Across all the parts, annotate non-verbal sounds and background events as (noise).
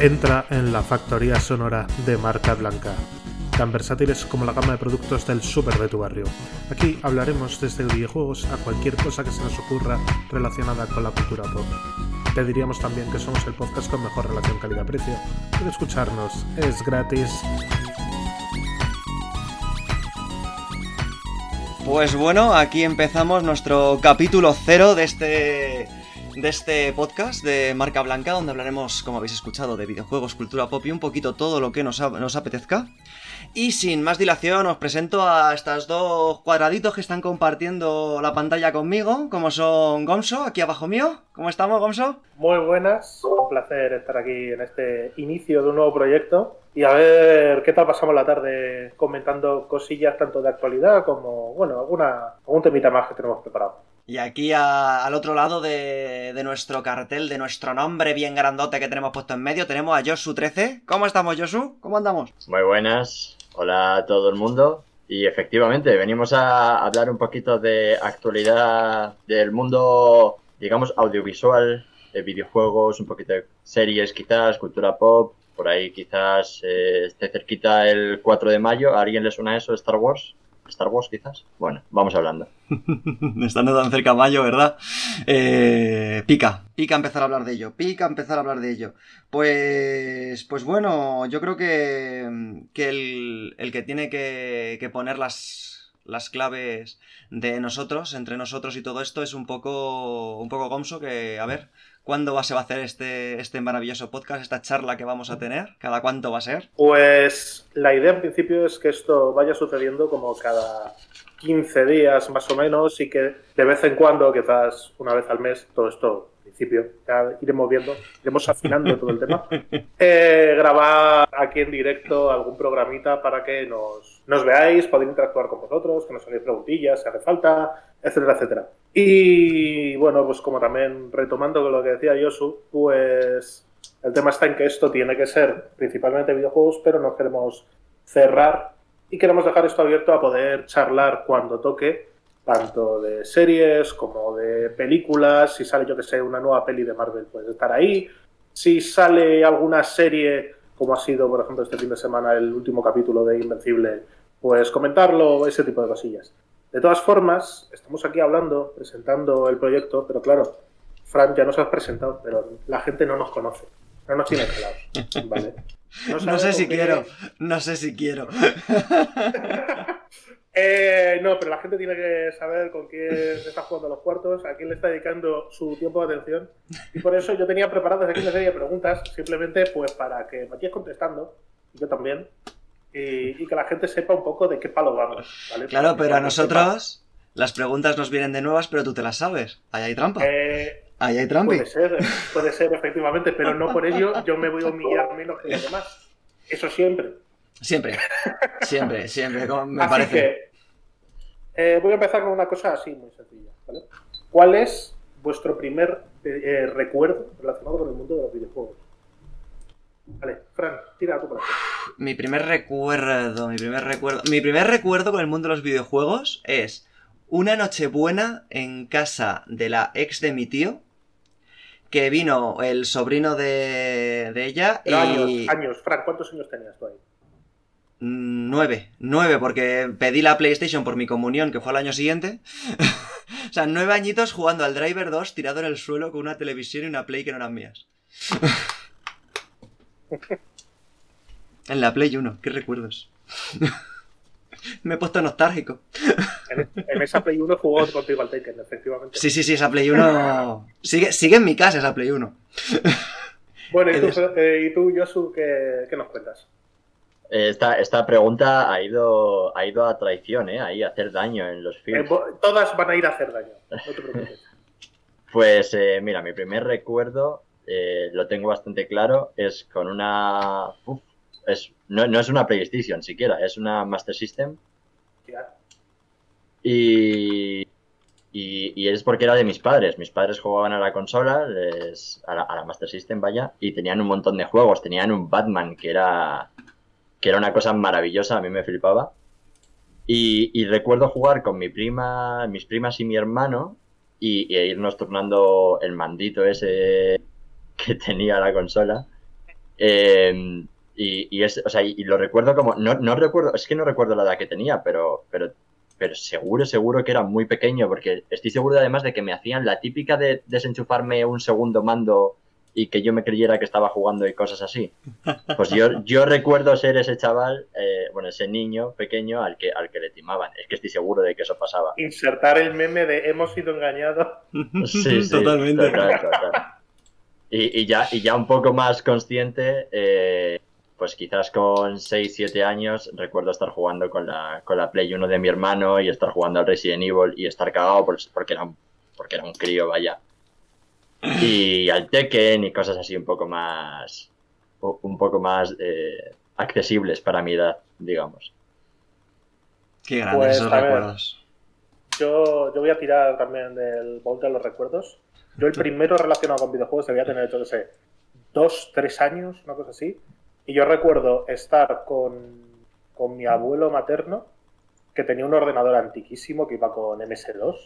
Entra en la factoría sonora de marca blanca, tan versátiles como la gama de productos del super de tu barrio. Aquí hablaremos desde videojuegos a cualquier cosa que se nos ocurra relacionada con la cultura pop. Te diríamos también que somos el podcast con mejor relación calidad-precio, pero escucharnos es gratis. Pues bueno, aquí empezamos nuestro capítulo cero de este de este podcast de Marca Blanca, donde hablaremos, como habéis escuchado, de videojuegos, cultura pop y un poquito todo lo que nos, nos apetezca. Y sin más dilación, os presento a estos dos cuadraditos que están compartiendo la pantalla conmigo, como son Gomso, aquí abajo mío. ¿Cómo estamos, Gomso? Muy buenas, un placer estar aquí en este inicio de un nuevo proyecto y a ver qué tal pasamos la tarde comentando cosillas tanto de actualidad como, bueno, alguna, algún temita más que tenemos preparado. Y aquí al otro lado de, nuestro cartel, de nuestro nombre bien grandote que tenemos puesto en medio, tenemos a Josu13. ¿Cómo estamos, Josu? ¿Cómo andamos? Muy buenas. Hola a todo el mundo. Y efectivamente, venimos a hablar un poquito de actualidad del mundo, digamos, audiovisual, de videojuegos, un poquito de series quizás, cultura pop. Por ahí quizás eh, esté cerquita el 4 de mayo. ¿A alguien le suena eso, Star Wars? Star Wars, quizás. Bueno, vamos hablando. (laughs) Estando tan cerca mayo, ¿verdad? Eh, pica, pica empezar a hablar de ello, pica empezar a hablar de ello. Pues, pues bueno, yo creo que, que el, que tiene que, que poner las, las claves de nosotros, entre nosotros y todo esto, es un poco, un poco gomso que, a ver, ¿Cuándo se va a hacer este, este maravilloso podcast, esta charla que vamos a tener? ¿Cada cuánto va a ser? Pues la idea en principio es que esto vaya sucediendo como cada 15 días más o menos y que de vez en cuando, quizás una vez al mes, todo esto en principio, ya iremos viendo, iremos afinando todo el tema, (laughs) eh, grabar aquí en directo algún programita para que nos, nos veáis, poder interactuar con vosotros, que nos hagáis preguntillas si hace falta, etcétera, etcétera. Y bueno, pues como también retomando lo que decía Yosu, pues el tema está en que esto tiene que ser principalmente videojuegos, pero no queremos cerrar y queremos dejar esto abierto a poder charlar cuando toque, tanto de series como de películas. Si sale, yo que sé, una nueva peli de Marvel, puede estar ahí. Si sale alguna serie, como ha sido, por ejemplo, este fin de semana el último capítulo de Invencible, pues comentarlo, ese tipo de cosillas. De todas formas, estamos aquí hablando, presentando el proyecto, pero claro, Fran, ya nos has presentado, pero la gente no nos conoce, no nos tiene claros, (laughs) ¿vale? No, sé si quiero, no sé si quiero. (laughs) Eh, no, pero la gente tiene que saber con quién está jugando los cuartos, a quién le está dedicando su tiempo de atención. Y por eso yo tenía preparadas aquí una serie de preguntas, simplemente pues para que vayáis contestando, y yo también, y, que la gente sepa un poco de qué palo vamos. Claro, pero a nosotros las preguntas nos vienen de nuevas, pero tú te las sabes. Ahí hay trampa. Eh, Ahí hay trampa. Puede ser, puede ser, efectivamente, pero no por ello yo me voy a humillar menos que los demás. Eso siempre. Siempre, siempre, siempre, me así parece. Que, eh, voy a empezar con una cosa así muy sencilla. ¿Cuál es vuestro primer eh, recuerdo relacionado con el mundo de los videojuegos? Vale, Fran, tira tú por aquí. Mi primer recuerdo, mi primer recuerdo. Mi primer recuerdo con el mundo de los videojuegos es una nochebuena en casa de la ex de mi tío. Que vino el sobrino de, de ella y. Años, años. Fran, ¿cuántos años tenías tú ahí? Nueve, nueve, porque pedí la PlayStation por mi comunión, que fue al año siguiente. (laughs) o sea, nueve añitos jugando al Driver 2 tirado en el suelo con una televisión y una Play que no eran mías. (laughs) (laughs) En la Play 1, qué recuerdos. (laughs) Me he puesto nostálgico. En, esa Play 1 jugó contigo al Taken, efectivamente. Sí, sí, sí, esa Play 1. sigue, sigue en mi casa esa Play 1. (laughs) Bueno, ¿y tú, eh, tú Josu, qué, qué, nos cuentas? Esta, esta pregunta ha ido, ha ido a traición, ¿eh? Ahí a hacer daño en los films. Eh, todas van a ir a hacer daño, no te preocupes. Pues eh, mira, mi primer recuerdo eh, lo tengo bastante claro, es con una... es, no, es una PlayStation siquiera, es una Master System. Y, y, es porque era de mis padres. Mis padres jugaban a la consola, a, la, Master System, vaya, y tenían un montón de juegos. Tenían un Batman que era, que era una cosa maravillosa, a mí me flipaba. Y, y recuerdo jugar con mi prima, mis primas y mi hermano y, e irnos turnando el mandito ese que tenía la consola. Eh, y, y, es, o sea, y, y lo recuerdo como, no, no, recuerdo, es que no recuerdo la edad que tenía, pero, pero, pero seguro, seguro que era muy pequeño, porque estoy seguro además de que me hacían la típica de desenchufarme un segundo mando y que yo me creyera que estaba jugando y cosas así. Pues yo, (laughs) yo recuerdo ser ese chaval, eh, bueno, ese niño pequeño al que, al que le timaban. Es que estoy seguro de que eso pasaba. Insertar el meme de hemos sido engañados. Sí, sí, totalmente. Total, total. Y, y, ya, y ya un poco más consciente, eh, pues quizás con 6, 7 años recuerdo estar jugando con la, con la Play 1 de mi hermano y estar jugando al Resident Evil y estar cagado porque era un, porque era un crío, vaya. Y al Tekken y cosas así un poco más un poco más eh, accesibles para mi edad, digamos. Qué grandes pues, esos recuerdos. Yo, yo voy a tirar también del baúl de los recuerdos. Yo el primero relacionado con videojuegos debía tener, yo no sé, dos, tres años, una cosa así. Y yo recuerdo estar con, con mi abuelo materno, que tenía un ordenador antiquísimo que iba con MS2,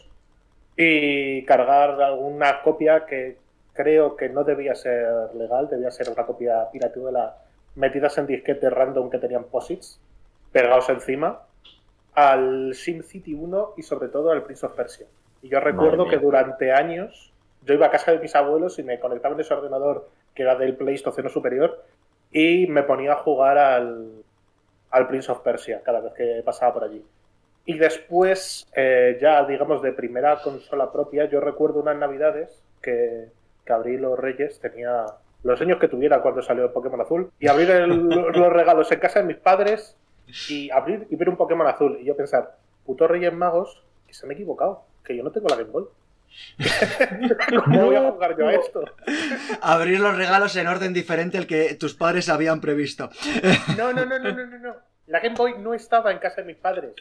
y cargar alguna copia que creo que no debía ser legal, debía ser una copia pirateada metidas en disquetes random que tenían posits pegados encima al SimCity 1 y sobre todo al Prince of Persia. Y yo recuerdo que durante años yo iba a casa de mis abuelos y me conectaba en ese ordenador que era del PlayStation superior y me ponía a jugar al, al Prince of Persia cada vez que pasaba por allí. Y después, eh, ya digamos de primera consola propia, yo recuerdo unas navidades que, que abrí los Reyes, tenía los años que tuviera cuando salió el Pokémon Azul, y abrir el, (laughs) los regalos en casa de mis padres y abrir y ver un Pokémon Azul. Y yo pensar, puto Reyes Magos, que se me he equivocado, que yo no tengo la Game Boy. (laughs) ¿Cómo voy a jugar yo a esto? Abrir los regalos en orden diferente al que tus padres habían previsto. (laughs) No, no, no, no, no, no. La Game Boy no estaba en casa de mis padres.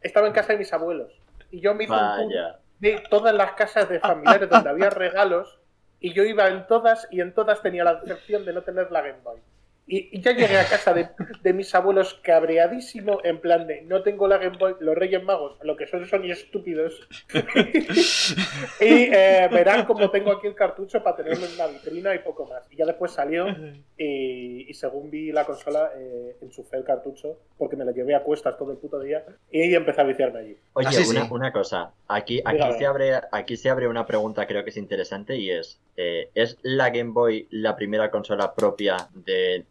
Estaba en casa de mis abuelos. Y yo me hice un de todas las casas de familiares donde había regalos. Y yo iba en todas y en todas tenía la decepción de no tener la Game Boy. Y, ya llegué a casa de, de, mis abuelos cabreadísimo, en plan de no tengo la Game Boy, los Reyes Magos, lo que son son estúpidos. (laughs) y eh, verán como tengo aquí el cartucho para tenerlo en la vitrina y poco más. Y ya después salió y, y según vi la consola, eh, enchufé el cartucho porque me lo llevé a cuestas todo el puto día y empecé a viciarme allí. Oye, ah, una, una, cosa, aquí, aquí, se abre, aquí se abre una pregunta creo que es interesante y es, eh, ¿es la Game Boy la primera consola propia de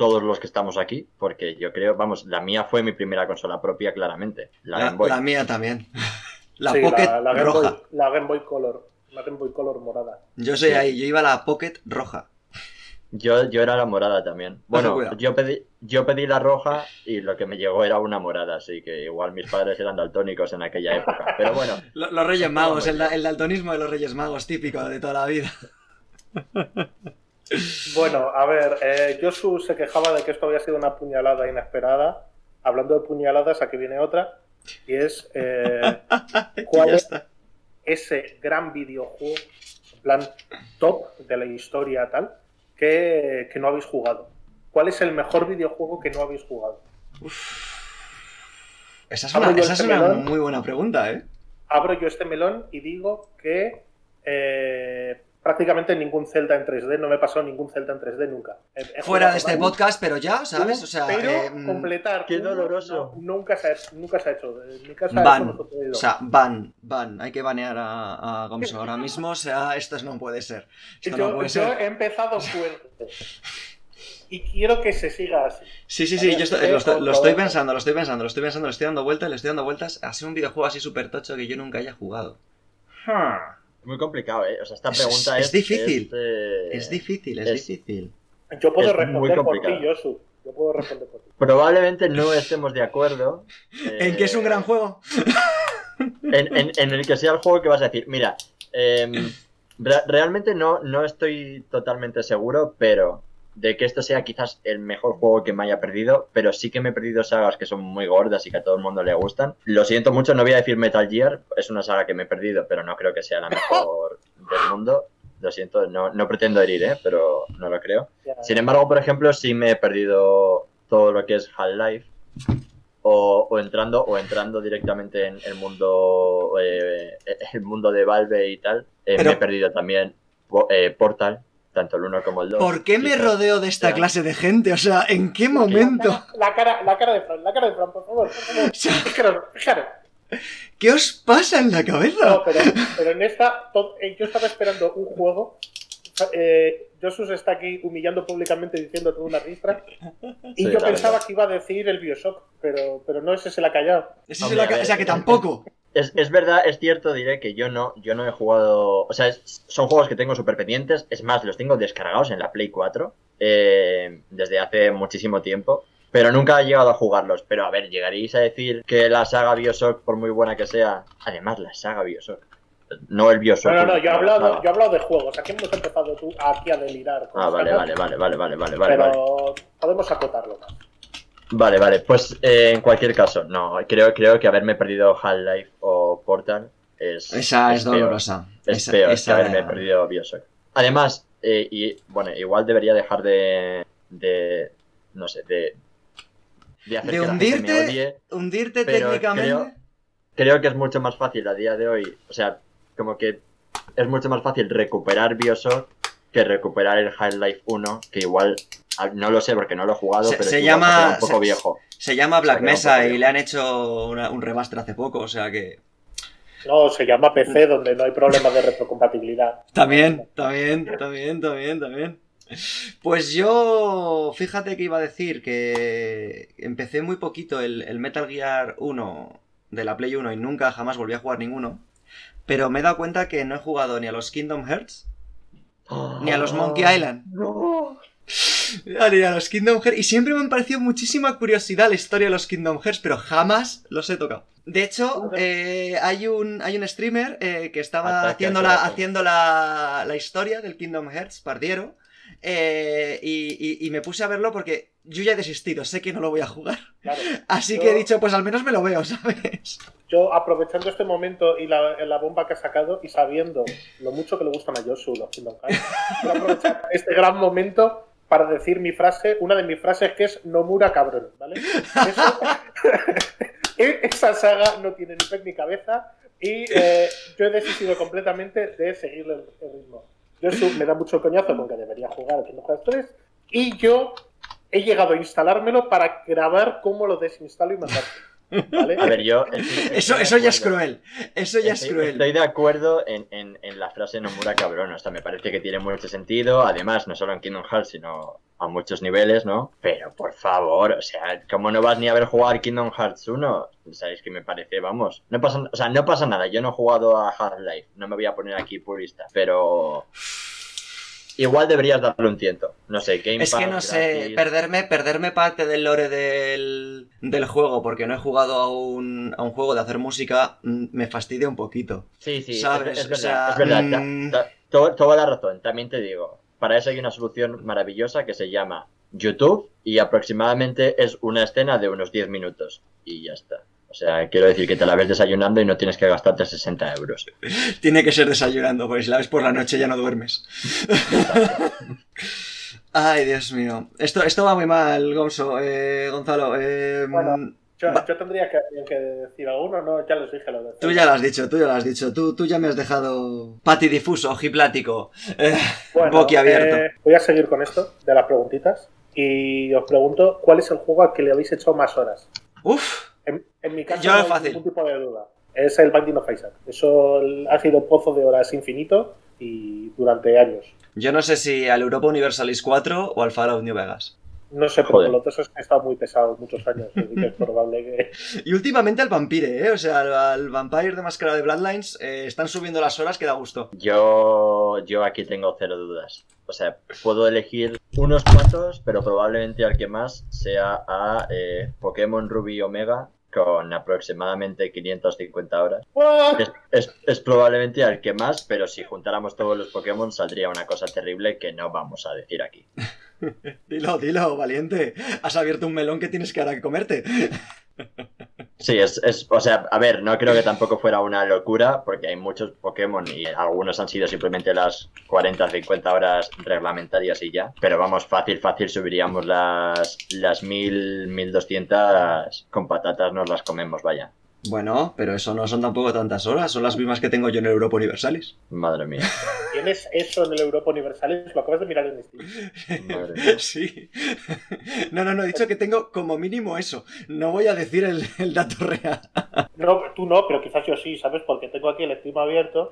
todos los que estamos aquí, porque yo creo, vamos, la mía fue mi primera consola propia, claramente. La, la, Game Boy. la mía también. (laughs) La sí, Pocket la, Game roja. Boy, la Game Boy Color. La Game Boy Color morada. Yo soy sí. ahí, yo iba a la Pocket roja. Yo, yo era la morada también. Bueno, yo pedí, yo pedí la roja y lo que me llegó era una morada, así que igual mis padres eran daltónicos en aquella época. Pero bueno. (laughs) los Reyes Magos, el, el daltonismo de los Reyes Magos, típico de toda la vida. (laughs) Bueno, a ver, eh, Josu se quejaba de que esto había sido una puñalada inesperada. Hablando de puñaladas, aquí viene otra. Y es eh, (laughs) cuál es ese gran videojuego, en plan top de la historia tal, que, que no habéis jugado. ¿Cuál es el mejor videojuego que no habéis jugado? Uf. Esa es, una, esa este es una muy buena pregunta, ¿eh? Abro yo este melón y digo que eh, prácticamente ningún Zelda en 3D, no me pasó ningún Zelda en 3D nunca. He, he Fuera de este podcast, pero ya, ¿sabes? O sea, pero eh, completar. Qué doloroso. No, nunca, se ha, nunca se ha hecho. En mi casa van, no o sea, van, van. Hay que banear a, a Gomso ahora mismo. O sea, esto no puede ser. Esto yo, no puede yo ser. he empezado fuerte. Y quiero que se siga así. Sí, sí, sí, yo estoy, lo, estoy, lo, estoy, pensando, lo estoy pensando, lo estoy pensando, le estoy dando vueltas, le estoy dando vueltas. Ha sido un videojuego así súper tocho que yo nunca haya jugado. Hmm. Muy complicado, ¿eh? O sea, esta pregunta es. Es, difícil. Es, eh, es difícil, es, es, difícil. Yo puedo responder por ti, Josu. Yo puedo responder por ti. Probablemente no estemos de acuerdo. Eh, (laughs) ¿En que es un gran juego? En, en, en, el que sea el juego que vas a decir. Mira, eh, (clears throat) re realmente no, no estoy totalmente seguro, pero de que esto sea quizás el mejor juego que me haya perdido, pero sí que me he perdido sagas que son muy gordas y que a todo el mundo le gustan. Lo siento mucho, no voy a decir Metal Gear, es una saga que me he perdido, pero no creo que sea la mejor (laughs) del mundo. Lo siento, no, no pretendo herir, ¿eh? pero no lo creo. Sin embargo, por ejemplo, sí me he perdido todo lo que es Half-Life. O, o, entrando o entrando directamente en el mundo eh, el mundo de Valve y tal eh, pero... me he perdido también eh, Portal tanto el 1 como el 2. ¿Por qué me quizás rodeo de esta clase de gente? O sea, ¿en qué momento? La cara, la cara de Fran, la cara de Fran, por favor, por favor. (laughs) Fijaros, fijaros. ¿Qué os pasa en la cabeza? No, pero, pero en esta, eh, yo estaba esperando un juego. Eh, Josus está aquí humillando públicamente diciendo toda una ristra. Y Sí, yo pensaba verdad. que iba a decir el Bioshock, pero, pero no, ese se la ha callado. Ese Hombre, se la a ca- ver, o sea, que eh, tampoco. Es, es verdad, es cierto, diré que yo no, yo no he jugado. O sea, es- son juegos que tengo súper pendientes. Es más, los tengo descargados en la Play 4 eh, desde hace muchísimo tiempo. Pero nunca he llegado a jugarlos. Pero a ver, llegaréis a decir que la saga Bioshock, por muy buena que sea. Además, la saga Bioshock. No el Bioshock. No, no, no, yo he la hablado, yo he hablado de juegos. Aquí hemos empezado tú aquí a delirar. con Ah, vale, vale, vale, vale, vale, vale. vale. Pero podemos acotarlo más. Vale, vale, pues eh, en cualquier caso, no, creo, creo que haberme perdido Half-Life o Portal es, Esa es dolorosa. Es Esa- peor esa- que haberme perdido Bioshock. Además, eh, y bueno, igual debería dejar de, de no sé, de, de hacer De que gente me hundirte, odie. hundirte técnicamente. creo- Creo que es mucho más fácil a día de hoy, o sea, como que es mucho más fácil recuperar Bioshock que recuperar el Half-Life 1, que igual, ah, no lo sé porque no lo he jugado, Se- pero se llama- un poco se- viejo. Se llama Black Mesa y le han hecho una- un remaster hace poco, o sea que. No, se llama PC, donde no hay problema de retrocompatibilidad. (laughs) También, también, también, también, también. Pues yo, fíjate que iba a decir que empecé muy poquito el, el Metal Gear 1 de la Play 1 y nunca jamás volví a jugar ninguno. Pero me he dado cuenta que no he jugado ni a los Kingdom Hearts, ni a los Monkey Island, No. ni a los Kingdom Hearts. Y siempre me han parecido muchísima curiosidad la historia de los Kingdom Hearts, pero jamás los he tocado. De hecho, eh, hay, un, hay un streamer eh, que estaba Ataque haciendo, la, haciendo la, la historia del Kingdom Hearts, Pardiero. eh, y, y- y me puse a verlo porque yo ya he desistido, sé que no lo voy a jugar. Claro. (laughs) Así Yo- que he dicho, pues al menos me lo veo, ¿sabes? Yo, aprovechando este momento y la, la bomba que ha sacado y sabiendo lo mucho que le gustan a Josu los Kingdom Hearts, quiero aprovechar (laughs) este gran momento para decir mi frase, una de mis frases que es Nomura cabrón, ¿vale? Eso- (laughs) esa saga no tiene ni pez ni cabeza y eh, yo he desistido completamente de seguirle el, el ritmo. Josu me da mucho coñazo con que debería jugar a Kingdom Hearts 3 y yo he llegado a instalármelo para grabar cómo lo desinstalo y mandarlo. ¿vale? A ver, yo. Eso, eso ya es cruel. Eso ya es cruel. estoy de acuerdo en, en- en la frase Nomura cabrón. O sea, me parece que tiene mucho sentido. Además, no solo en Kingdom Hearts, sino a muchos niveles, ¿no? Pero por favor, o sea, ¿cómo no vas ni a ver jugar Kingdom Hearts 1? Sabéis que me parece, vamos. No pasa, o sea, no pasa nada. Yo no he jugado a Half-Life. No me voy a poner aquí purista. Pero. Igual deberías darle un tiento. No sé, Game Es que no sé, perderme, perderme parte del lore del, del juego porque no he jugado a un, a un juego de hacer música mm, me fastidia un poquito. Sí, sí, ¿Sabes? es, es O verdad, sea, es verdad. mm. ta- ta- to- toda la razón, también te digo. Para eso hay una solución maravillosa que se llama YouTube y aproximadamente es una escena de unos 10 minutos y ya está. O sea, quiero decir que te la ves desayunando y no tienes que gastarte 60 euros. Tiene que ser desayunando, porque si la ves por la noche ya no duermes. Ay, Dios mío. Esto, esto va muy mal, Gonzo, eh, Gonzalo. eh, Bueno, Yo, tendría que, que decir alguno, no, ya les dije lo de Tú ya lo has dicho, tú ya lo has dicho. Tú, tú ya me has dejado patidifuso, ojiplático, eh, Bueno, boquiabierto. eh, voy a seguir con esto de las preguntitas y os pregunto cuál es el juego al que le habéis hecho más horas. Uf, En, mi caso Yo no es hay fácil. ningún tipo de duda. Es el Binding of Isaac. Eso ha sido un pozo de horas infinito y durante años. yo no sé si al Europa Universalis 4 o al Fallout New Vegas. No sé, pero Joder. los dos han estado muy pesados muchos años. así que es (laughs) probable que... Y últimamente al Vampire, ¿eh? O sea, al, al Vampire de Máscara de Bloodlines eh, están subiendo las horas que da gusto. Yo, yo aquí tengo cero dudas. O sea, puedo elegir unos cuantos, pero probablemente al que más sea a eh, Pokémon Ruby Omega con aproximadamente 550 horas. Es, es- es probablemente al que más, pero si juntáramos todos los Pokémon saldría una cosa terrible que no vamos a decir aquí. (laughs) (laughs) Dilo, dilo, valiente. Has abierto un melón que tienes que ahora que comerte. (laughs) Sí, es, es, o sea, a ver, no creo que tampoco fuera una locura, porque hay muchos Pokémon y algunos han sido simplemente las 40, 50 horas reglamentarias y ya. Pero vamos, fácil, fácil subiríamos las, las 1000, 1200 con patatas, nos las comemos, vaya. Bueno, pero eso no son tampoco tantas horas, son las mismas que tengo yo en el Europa Universalis. Madre mía. (laughs) ¿Tienes eso en el Europa Universalis? Lo acabas de mirar en Steam. Madre (laughs) mía. Sí. No, no, no, he dicho que tengo como mínimo eso. No voy a decir el, el dato real. No, tú no, pero quizás yo sí, ¿sabes? Porque tengo aquí el Steam abierto.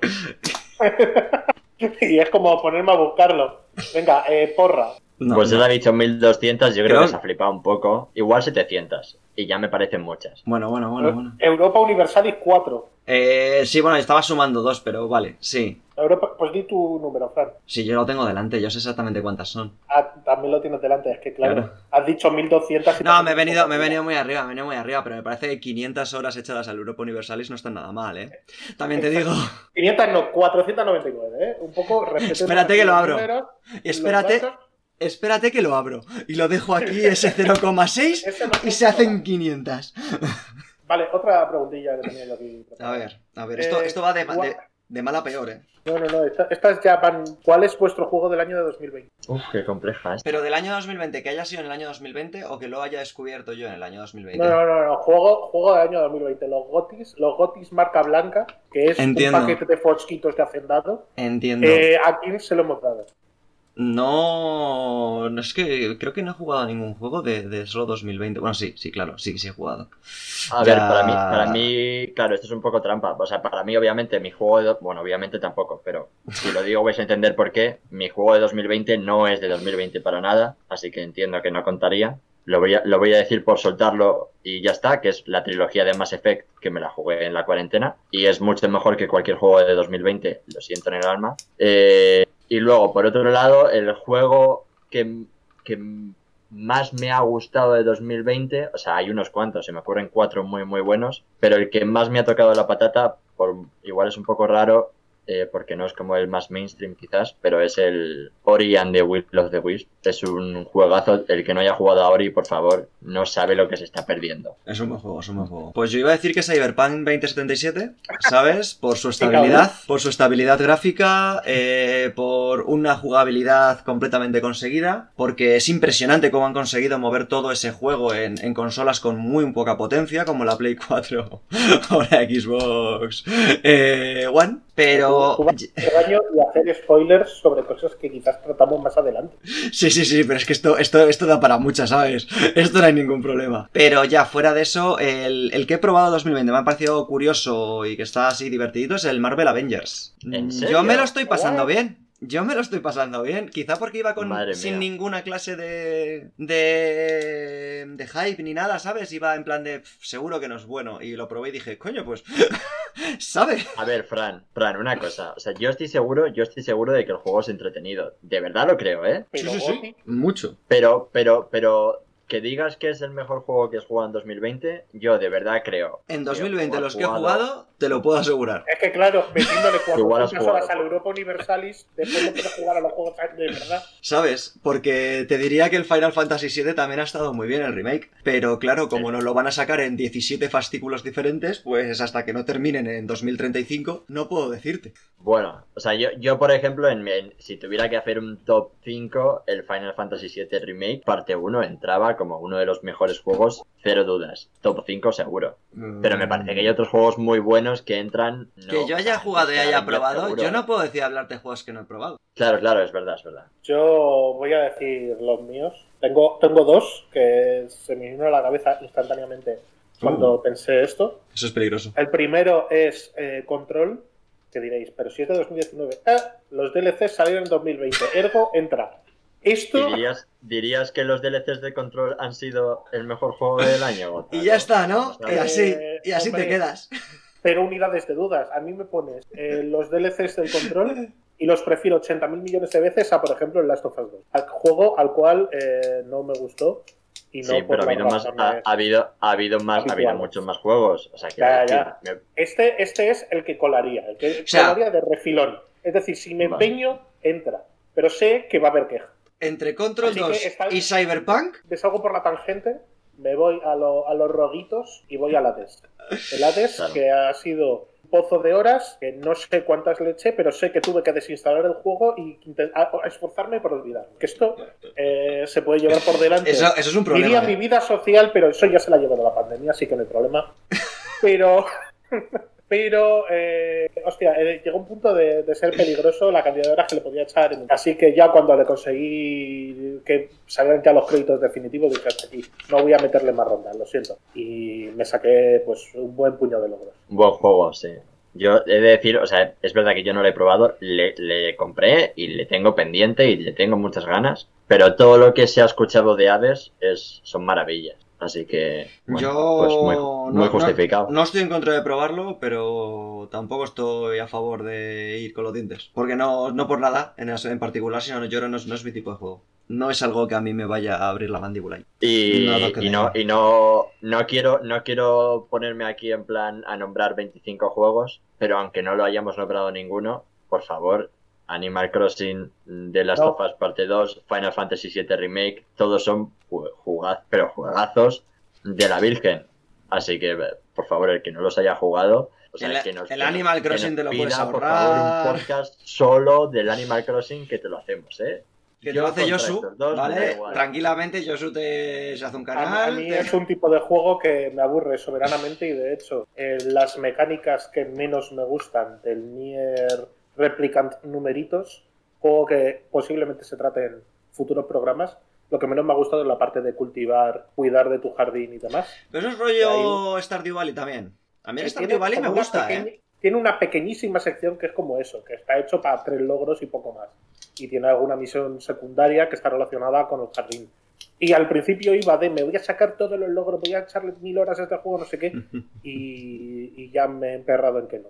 (laughs) y es como ponerme a buscarlo. Venga, eh, porra. No, pues no. él ha dicho 1200, yo creo, Creo- que se ha flipado un poco. Igual 700. Y ya me parecen muchas. Bueno, bueno, bueno, bueno. Europa Universalis 4. Eh, sí, bueno, estaba sumando dos, pero vale, sí. Europa, pues di tu número, Fran. Sí, yo lo tengo delante, yo sé exactamente cuántas son. Ah, también lo tienes delante, es que claro, Claro. has dicho 1200. y No, me he venido, me he venido muy arriba, me he venido muy arriba, pero me parece que 500 horas echadas al Europa Universalis no están nada mal, ¿eh? También te digo, 500 no, 499, ¿eh? Un poco (laughs) Espérate que lo abro. números, espérate, los. Espérate que lo abro. Y lo dejo aquí ese (laughs) 0,6 Ese no y se hacen 500. Vale, otra preguntilla que tenía yo aquí. (laughs) A ver, a ver, esto, Eh, esto va de, de, de mal a peor, ¿eh? No, no, no, esta- estas ya van. ¿Cuál es vuestro juego del año de 2020? Uf, qué compleja es. Pero del año 2020, que haya sido en el año 2020 o que lo haya descubierto yo en el año 2020. No, no, no, no, juego, juego del año 2020. Los Gotis, los Gotis marca blanca, que es Entiendo. un paquete de fosquitos de hacendado. Entiendo. Eh, ¿A quién se lo hemos dado? No, no es que creo que no he jugado a ningún juego de, de solo 2020. Bueno, sí, sí, claro, sí que sí he jugado. A Ya. ver, para mí, para mí, claro, esto es un poco trampa. O sea, para mí, obviamente, mi juego de. Bueno, obviamente tampoco, pero si lo digo vais a entender por qué. Mi juego de 2020 no es de 2020 para nada, así que entiendo que no contaría. Lo voy, a, lo voy a decir por soltarlo y ya está, que es la trilogía de Mass Effect, que me la jugué en la cuarentena, y es mucho mejor que cualquier juego de 2020, lo siento en el alma. Eh, y luego, por otro lado, el juego que, que más me ha gustado de 2020, o sea, hay unos cuantos, se me ocurren cuatro muy, muy buenos, pero el que más me ha tocado la patata, por, igual es un poco raro, eh, porque no es como el más mainstream quizás, pero es el Ori and the Will of the Wisp. Es un juegazo, el que no haya jugado a Ori, por favor, no sabe lo que se está perdiendo. Es un buen juego, es un buen juego. Pues yo iba a decir que Cyberpunk 2077, ¿sabes? Por su estabilidad, por su estabilidad gráfica, eh, por una jugabilidad completamente conseguida, porque es impresionante cómo han conseguido mover todo ese juego en, en consolas con muy poca potencia, como la Play 4 (laughs) o la Xbox eh, One, pero... (laughs) Y hacer spoilers sobre cosas que quizás tratamos más adelante. Sí, sí, sí, pero es que esto, esto, esto da para muchas, ¿sabes? (laughs) Esto no hay ningún problema. Pero ya, fuera de eso, el, el que he probado 2020 me ha parecido curioso y que está así divertido es el Marvel Avengers. ¿En serio? Yo me lo estoy pasando What? bien. Yo me lo estoy pasando bien. Quizá porque iba con Madre sin mía. ninguna clase de, de. de hype ni nada, ¿sabes? Iba en plan de. "Pf, Seguro que no es bueno. Y lo probé y dije, coño, pues. (laughs) ¿Sabe? A ver, Fran, Fran, una cosa. O sea, yo estoy seguro, yo estoy seguro de que el juego es entretenido. De verdad lo creo, ¿eh? Pero Gotti, Mucho. Pero, pero, pero, que digas que es el mejor juego que has jugado en 2020, yo de verdad creo. En que 2020, has los que he jugado, te lo puedo asegurar. Es que claro, metiéndole 400 horas al Europa Universalis, después no puedes jugar a los juegos de verdad. ¿Sabes? Porque te diría que el Final Fantasy VII también ha estado muy bien el remake. Pero claro, como nos lo van a sacar en 17 fascículos diferentes, pues hasta que no terminen en 2035, no puedo decirte. Bueno, o sea, yo, yo por ejemplo, en, en- si tuviera que hacer un top 5, el Final Fantasy VII Remake, parte 1, entraba como uno de los mejores juegos, cero dudas. Top 5 seguro. Pero me parece que hay otros juegos muy buenos que entran... no, Que yo haya jugado y haya probado, seguro. yo no puedo decir hablarte de juegos que no he probado. Claro, claro, es verdad, es verdad. Yo voy a decir los míos. Tengo, tengo dos que se me vino a la cabeza instantáneamente cuando Uh. pensé esto. Eso es peligroso. El primero es eh, Control, que diréis, pero si es de 2019. Ah, los DLCs salieron en 2020. Ergo, entra. Esto, ¿Y dirías, dirías que los DLCs de Control han sido el mejor juego del año? Gota, (laughs) Y ya ¿no? está, ¿no? Y así, Eh, y así te quedas. pero unidades de dudas. A mí me pones eh, los DLCs del Control y los prefiero 80.000 millones de veces a, por ejemplo, el Last of Us 2. Al juego al cual eh, no me gustó. Y no sí, por pero ha habido, más, ha, habido, ha habido más, ha habido muchos más juegos. O sea, que Ya, ya. me- Este, este es el que colaría, el que sea- colaría de refilón. Es decir, si me Vale. empeño, entra. Pero sé que va a haber queja. Entre Control Así que 2 está- y Cyberpunk, Me salgo por la tangente, me voy a, lo- a los roguitos y voy a la Hades. El Hades, Claro. que ha sido pozo de horas, que no sé cuántas le eché, pero sé que tuve que desinstalar el juego y a- esforzarme por olvidar. Que esto eh, se puede llevar por delante. eso, eso es un Diría problema. mi ¿eh? vida social, pero eso ya se la llevó de la pandemia, así que no hay problema. (laughs) Pero, pero, eh, hostia, eh, llegó un punto de, ser peligroso la cantidad de horas que le podía echar. en- Así que ya cuando le conseguí que salieran ya los créditos definitivos, dije aquí, no voy a meterle más rondas, lo siento. Y me saqué pues un buen puño de logros. Buen juego, sí. Yo he de decir, o sea, es verdad que yo no lo he probado, le, le compré y le tengo pendiente y le tengo muchas ganas, pero todo lo que se ha escuchado de Hades es, son maravillas. Así que, bueno, Yo pues muy, no- muy no- justificado. No, estoy en contra de probarlo, pero tampoco estoy a favor de ir con los dientes. Porque no, no por nada en, en particular, sino yo no, es- no es mi tipo de juego. No es algo que a mí me vaya a abrir la mandíbula. Y, y no, y no, no quiero, no quiero ponerme aquí en plan a nombrar 25 juegos, pero aunque no lo hayamos nombrado ninguno, por favor, Animal Crossing, The Last No. of Us Parte 2, Final Fantasy VII Remake, todos son ju- jugaz- pero juegazos de la Virgen. Así que, por favor, el que no los haya jugado, o sea, El- que nos, el Animal que Crossing nos te lo puedes pida, por favor, ahorrar. un podcast solo del Animal Crossing que te lo hacemos, ¿eh? Que te Yo lo hace Yosu, dos, ¿vale? Tranquilamente, Yosu te se hace un A mí, a canal. mí te- es un tipo de juego que me aburre soberanamente y de hecho eh, las mecánicas que menos me gustan del Nier Replicant numeritos, juego que posiblemente se trate en futuros programas, lo que menos me ha gustado es la parte de cultivar, cuidar de tu jardín y demás. Pero eso es rollo Stardew Valley también. A mí el Stardew Valley me gusta, pequeña- ¿eh? Tiene una pequeñísima sección que es como eso, que está hecho para tres logros y poco más. Y tiene alguna misión secundaria que está relacionada con el jardín. Y al principio iba de me voy a sacar todos los logros, voy a echarle mil horas a este juego, no sé qué. (laughs) Y, y ya me he emperrado en que no.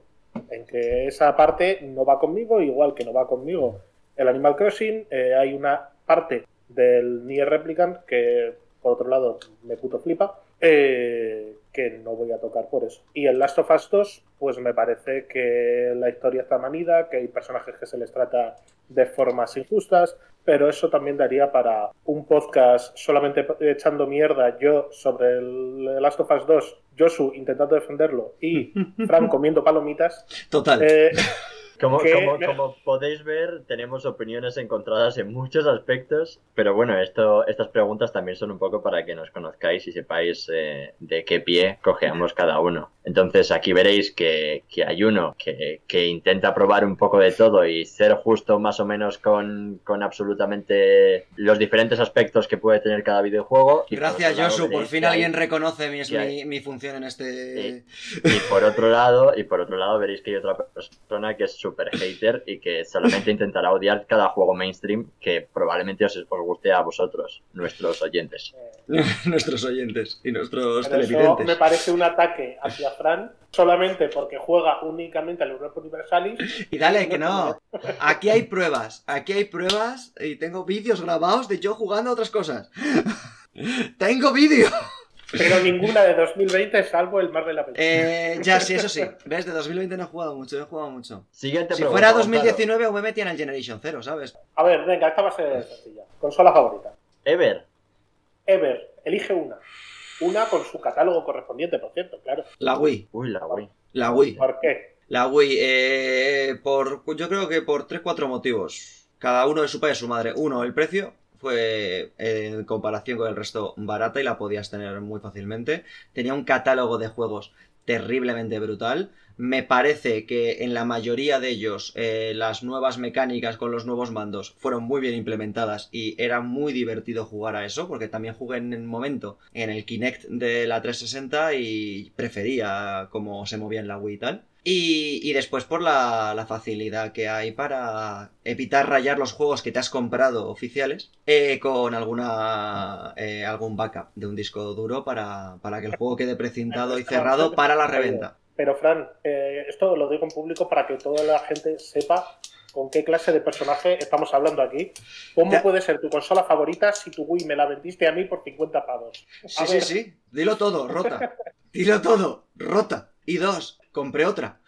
En que esa parte no va conmigo, igual que no va conmigo el Animal Crossing. eh, hay una parte del Nier Replicant que, por otro lado, me puto flipa. eh, que no voy a tocar por eso. Y el Last of Us 2, pues me parece que la historia está manida, que hay personajes que se les trata de formas injustas, pero eso también daría para un podcast solamente echando mierda yo sobre el Last of Us 2, Josu intentando defenderlo y (laughs) Fran comiendo palomitas. Total. Eh, (laughs) Como, que- como, como podéis ver, tenemos opiniones encontradas en muchos aspectos, pero bueno, esto, estas preguntas también son un poco para que nos conozcáis y sepáis eh, de qué pie cogeamos cada uno. Entonces aquí veréis que, que hay uno que, que intenta probar un poco de todo y ser justo más o menos con, con absolutamente los diferentes aspectos que puede tener cada videojuego. Y por Gracias, lado Josu. Por fin que hay- alguien reconoce mi, mi, mi función en este. y por otro lado, y por otro lado veréis que hay otra persona que es super hater y que solamente intentará odiar cada juego mainstream que probablemente os, os guste a vosotros, nuestros oyentes. (laughs) nuestros oyentes y nuestros pero eso televidentes. me parece un ataque hacia Fran solamente porque juega únicamente al Europa Universalis. Y dale, que no. Aquí hay pruebas. Aquí hay pruebas y tengo vídeos grabados de yo jugando a otras cosas. (laughs) tengo vídeo. Pero ninguna de 2020 salvo el mar de la película. Eh, ya, sí, eso sí. (laughs) ¿Ves? De 2020 no he jugado mucho, no he jugado mucho. Siguiente Si pregunta, fuera Gonzalo. 2019 aún me metía en el Generation 0, ¿sabes? A ver, venga, esta va a ser sencilla. Consola favorita. Ever, Ever, elige una. Una con su catálogo correspondiente, por cierto, claro. La Wii. uy, la Wii. La Wii. ¿Por qué? La Wii, eh, por, yo creo que por 3-4 motivos. Cada uno de su padre y su madre. Uno, el precio fue en comparación con el resto barata y la podías tener muy fácilmente. Tenía un catálogo de juegos terriblemente brutal. Me parece que en la mayoría de ellos eh, las nuevas mecánicas con los nuevos mandos fueron muy bien implementadas y era muy divertido jugar a eso porque también jugué en el momento en el Kinect de la 360 y prefería cómo se movía en la Wii y tal. Y, y después por la, la facilidad que hay para evitar rayar los juegos que te has comprado oficiales eh, con alguna eh, algún backup de un disco duro para, para que el juego quede precintado y cerrado para la reventa. Pero, Fran, eh, esto lo digo en público para que toda la gente sepa con qué clase de personaje estamos hablando aquí. ¿Cómo Ya. puede ser tu consola favorita si tu Wii me la vendiste a mí por 50 pavos? Sí, A sí, ver, sí. Dilo todo, rota. (laughs) Dilo todo, rota. Y dos, compré otra.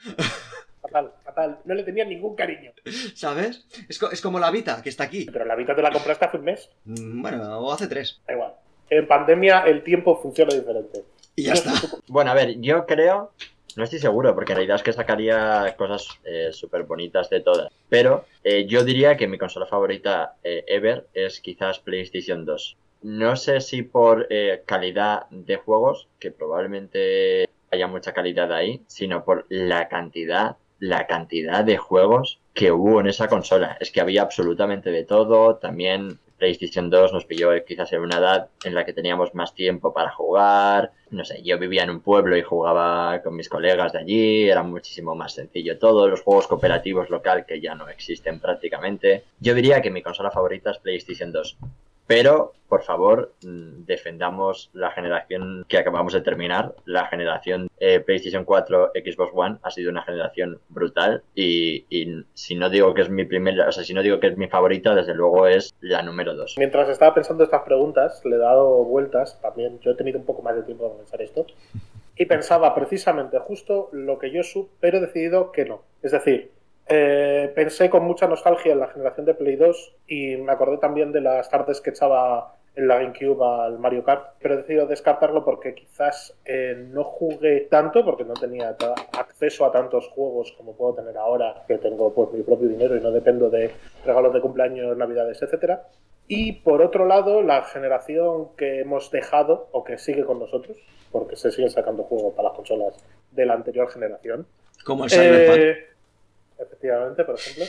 Fatal, fatal. No le tenía ningún cariño. ¿Sabes? Es, co- es como la Vita, que está aquí. Pero la mitad te la compraste hace un mes. Mm, Bueno, o hace tres. Da igual. En pandemia el tiempo funciona diferente. Y ya está. Bueno, a ver, yo creo, no estoy seguro, porque en realidad es que sacaría cosas súper bonitas de todas. Pero eh, yo diría que mi consola favorita eh, ever es quizás PlayStation 2. No sé si por eh, calidad de juegos, que probablemente haya mucha calidad ahí, sino por la cantidad, la cantidad de juegos que hubo en esa consola. Es que había absolutamente de todo. También PlayStation 2 nos pilló quizás en una edad en la que teníamos más tiempo para jugar. No sé, yo vivía en un pueblo y jugaba con mis colegas de allí, era muchísimo más sencillo todo. Los juegos cooperativos local que ya no existen prácticamente. Yo diría que mi consola favorita es PlayStation 2. Pero, por favor, mm, defendamos la generación que acabamos de terminar. La generación eh, PlayStation 4, Xbox One ha sido una generación brutal y, si no digo que es mi primera, o sea, si no digo que es mi favorita, desde luego es la número 2. Mientras estaba pensando estas preguntas, le he dado vueltas, también yo he tenido un poco más de tiempo para pensar esto, y pensaba precisamente justo lo que yo supe, pero he decidido que no. Es decir, eh, pensé con mucha nostalgia en la generación de Play 2 y me acordé también de las tardes que echaba en la GameCube al Mario Kart, pero he decidido descartarlo porque quizás eh, no jugué tanto, porque no tenía acceso a tantos juegos como puedo tener ahora, que tengo pues mi propio dinero y no dependo de regalos de cumpleaños, navidades, etcétera. Y por otro lado, la generación que hemos dejado o que sigue con nosotros, porque se siguen sacando juegos para las consolas de la anterior generación. Como el Cyberpunk. Eh, efectivamente, por ejemplo.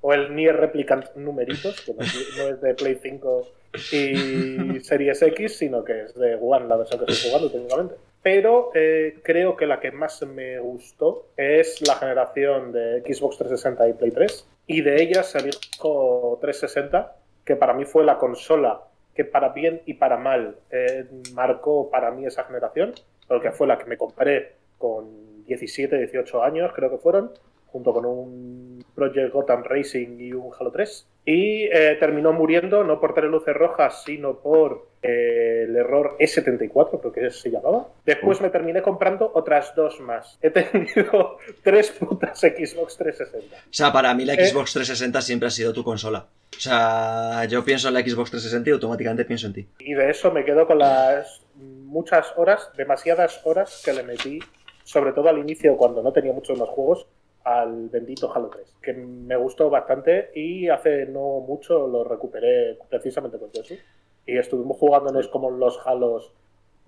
O el Nier Replicant numeritos, que no es de Play 5 y Series X, sino que es de One, la versión que estoy jugando técnicamente. Pero eh, creo que la que más me gustó es la generación de Xbox 360 y Play 3. Y de ellas elijo 360, que para mí fue la consola que para bien y para mal eh, marcó para mí esa generación, porque fue la que me compré con 17, 18 años, creo que fueron, junto con un Project Gotham Racing y un Halo 3. Y eh, terminó muriendo no por tener luces rojas, sino por eh, el error E74, creo que se llamaba. Después me terminé comprando otras dos más. He tenido (laughs) tres putas Xbox 360. O sea, para mí la Xbox 360 siempre ha sido tu consola. O sea, yo pienso en la Xbox 360 y automáticamente pienso en ti. Y de eso me quedo con las muchas horas, demasiadas horas que le metí, sobre todo al inicio cuando no tenía muchos más juegos, al bendito Halo 3, que me gustó bastante y hace no mucho lo recuperé precisamente con Josie. Y estuvimos jugándonos como los Halos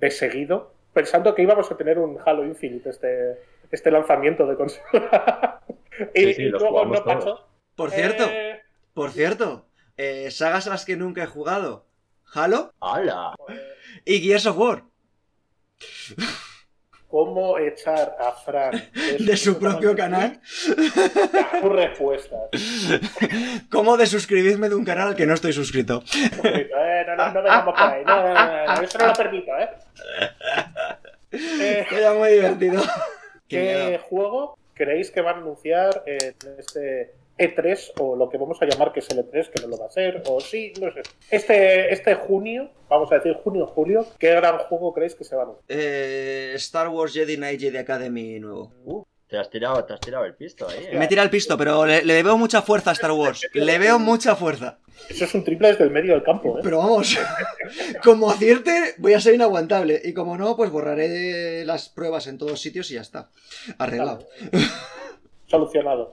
de seguido, pensando que íbamos a tener un Halo Infinite este, este lanzamiento de consola. (laughs) y, Sí, sí, y los luego no pasó. Por cierto, Eh, por cierto, eh, sagas a las que nunca he jugado. Halo ¡Hala! y Gears of War. (laughs) ¿Cómo echar a Fran (laughs) De su propio canal. Respuestas. (laughs) ¿Cómo de suscribirme de un canal al que no estoy suscrito? Eh, no, no, no vengamos por ahí. No, no, no, no, eso no lo permito, ¿eh? (laughs) Eh, Era muy divertido. Qué ¿Qué miedo. juego creéis que van a anunciar en este E3 o lo que vamos a llamar que es el E3, que no lo va a ser, o sí, no sé. Este, este junio, vamos a decir junio, julio, ¿qué gran juego creéis que se va a anunciar? Eh, Star Wars Jedi Knight Jedi Academy nuevo. Te has tirado, te has tirado el pisto ahí. ¿eh? Me tira el pisto, pero le, le veo mucha fuerza a Star Wars. Le veo mucha fuerza. Eso es un triple desde el medio del campo, ¿eh? Pero vamos, (laughs) como acierte, voy a ser inaguantable. Y como no, pues borraré las pruebas en todos sitios y ya está. Arreglado. Solucionado.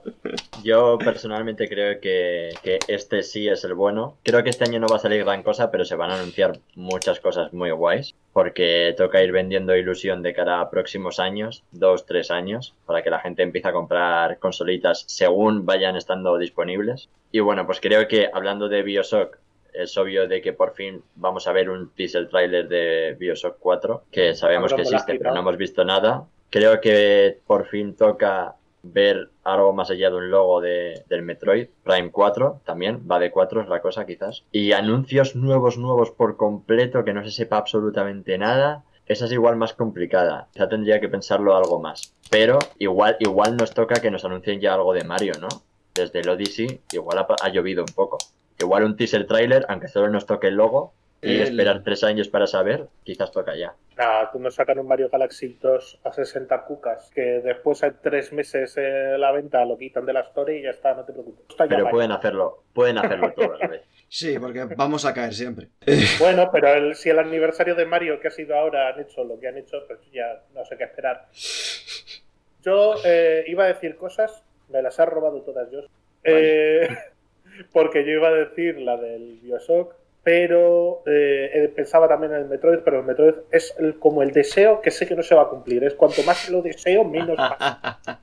Yo personalmente creo que, que este sí es el bueno. Creo que este año no va a salir gran cosa, pero se van a anunciar muchas cosas muy guays. Porque toca ir vendiendo ilusión de cara a próximos años, dos, tres años, para que la gente empiece a comprar consolitas según vayan estando disponibles. Y bueno, pues creo que hablando de Bioshock, es obvio de que por fin vamos a ver un teaser trailer de Bioshock 4, que sabemos que existe, pero no hemos visto nada. Creo que por fin toca ver algo más allá de un logo de, del Metroid Prime 4 también, va de 4 es la cosa quizás. Y anuncios nuevos, nuevos por completo, que no se sepa absolutamente nada. Esa es igual más complicada. Ya tendría que pensarlo algo más. Pero igual, igual nos toca que nos anuncien ya algo de Mario, ¿no? Desde el Odyssey, igual ha, ha llovido un poco. Igual un teaser trailer, aunque solo nos toque el logo, y El- esperar tres años para saber, quizás toca ya. Nada, tú nos sacan un Mario Galaxy 2 a 60 cucas, que después en tres meses eh, la venta lo quitan de la story y ya está, no te preocupes. Está Pero pueden hacerlo, pueden hacerlo todo a la vez. Sí, porque vamos a caer siempre. (laughs) Bueno, pero el- si el aniversario de Mario que ha sido ahora han hecho lo que han hecho, pues ya no sé qué esperar. (laughs) Yo eh, iba a decir cosas, me las ha robado todas yo. Eh, (laughs) porque yo iba a decir la del Bioshock, pero eh, eh, pensaba también en el Metroid, pero el Metroid es el- como el deseo que sé que no se va a cumplir. Es cuanto más lo deseo, menos pasa. (laughs)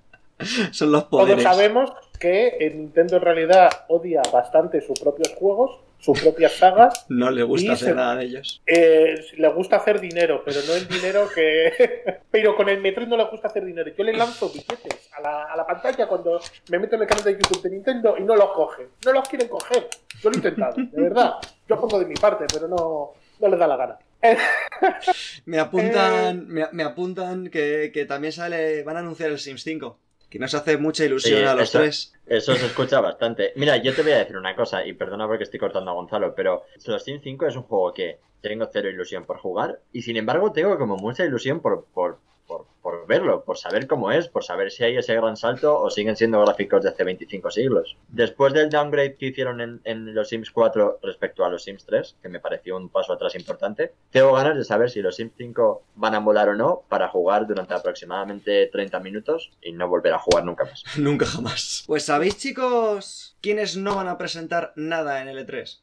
Son los Todos poderes. sabemos que eh, Nintendo en realidad odia bastante sus propios juegos, sus propias sagas. (laughs) No le gusta hacer se- nada de ellos. Eh, le gusta hacer dinero, pero no el dinero que. (laughs) pero con el Metroid no le gusta hacer dinero. Yo le lanzo billetes a la, a la pantalla cuando me meto en el canal de YouTube de Nintendo y no los cogen. No los quieren coger. Yo lo he intentado, de verdad. Yo pongo de mi parte, pero no, no les da la gana. (laughs) Me apuntan, me, me apuntan que, que también sale, van a anunciar el Sims 5. Que nos hace mucha ilusión Sí, a los eso- tres. Eso se escucha bastante. Mira, yo te voy a decir una cosa, y perdona porque estoy cortando a Gonzalo, pero los Sims 5 es un juego que tengo cero ilusión por jugar, y sin embargo tengo como mucha ilusión por, por, por, por verlo, por saber cómo es, por saber si hay ese gran salto o siguen siendo gráficos de hace 25 siglos. Después del downgrade que hicieron en, en los Sims 4 respecto a los Sims 3, que me pareció un paso atrás importante, tengo ganas de saber si los Sims 5 van a molar o no para jugar durante aproximadamente 30 minutos y no volver a jugar nunca más. (laughs) Nunca jamás. Pues sabéis, chicos, quiénes no van a presentar nada en el E3.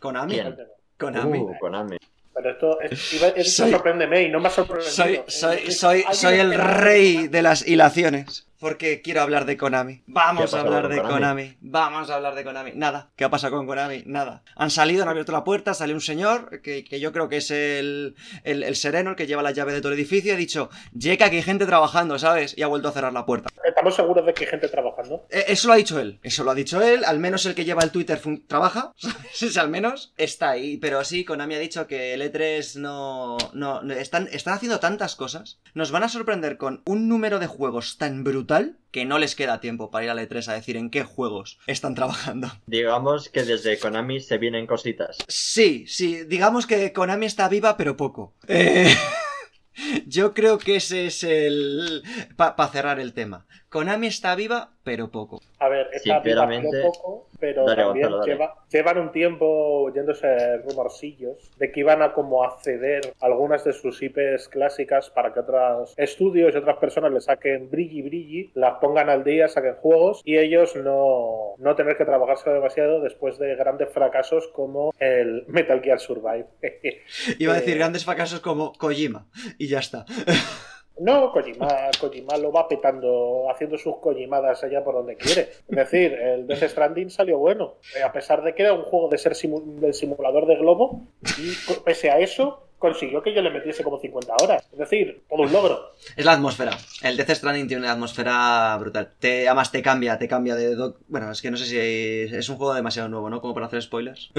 Konami. ¿Quién? Konami. Uh, Konami. Pero esto es, iba- es Soy- sorpréndeme y no me ha sorprendido. Soy, soy, soy, soy el rey de las hilaciones. Porque quiero hablar de Konami. Vamos ¿Qué ha a hablar de Konami? Konami. Vamos a hablar de Konami. Nada. ¿Qué ha pasado con Konami? Nada. Han salido, han abierto la puerta, sale un señor que, que yo creo que es el, el, el sereno, el que lleva la llave de todo el edificio. y Ha dicho, Yeka, que hay gente trabajando, ¿sabes? Y ha vuelto a cerrar la puerta. Estamos seguros de que hay gente trabajando. Eh, Eso lo ha dicho él. Eso lo ha dicho él. Al menos el que lleva el Twitter trabaja. (laughs) ¿sabes? Al menos está ahí. Pero sí, Konami ha dicho que el E3 no. no, no- están, están haciendo tantas cosas. Nos van a sorprender con un número de juegos tan brutal que no les queda tiempo para ir al E3 a decir en qué juegos están trabajando. Digamos que desde Konami se vienen cositas. Sí, sí, digamos que Konami está viva, pero poco. Eh, (laughs) Yo creo que ese es el. Para cerrar el tema. Konami está viva, pero poco. A ver, está viva un poco, pero Dale, también dale. lleva- llevan un tiempo oyéndose rumorcillos de que iban a como a ceder algunas de sus IPs clásicas para que otros estudios y otras personas le saquen brilli brilli, las pongan al día, saquen juegos y ellos no, no tener que trabajarse demasiado después de grandes fracasos como el Metal Gear Survive. (laughs) Iba a decir Eh, grandes fracasos como Kojima. Y ya está. (laughs) No, Kojima, Kojima lo va petando, haciendo sus Kojimadas allá por donde quiere. Es decir, el Death Stranding salió bueno. Eh, A pesar de que era un juego de ser simu- del simulador de globo, y pese a eso, consiguió que yo le metiese como 50 horas. Es decir, todo un logro. Es la atmósfera. El Death Stranding tiene una atmósfera brutal. Te, además te cambia, te cambia de... doc- Bueno, es que no sé si es un juego demasiado nuevo, ¿no? Como para hacer spoilers. (laughs)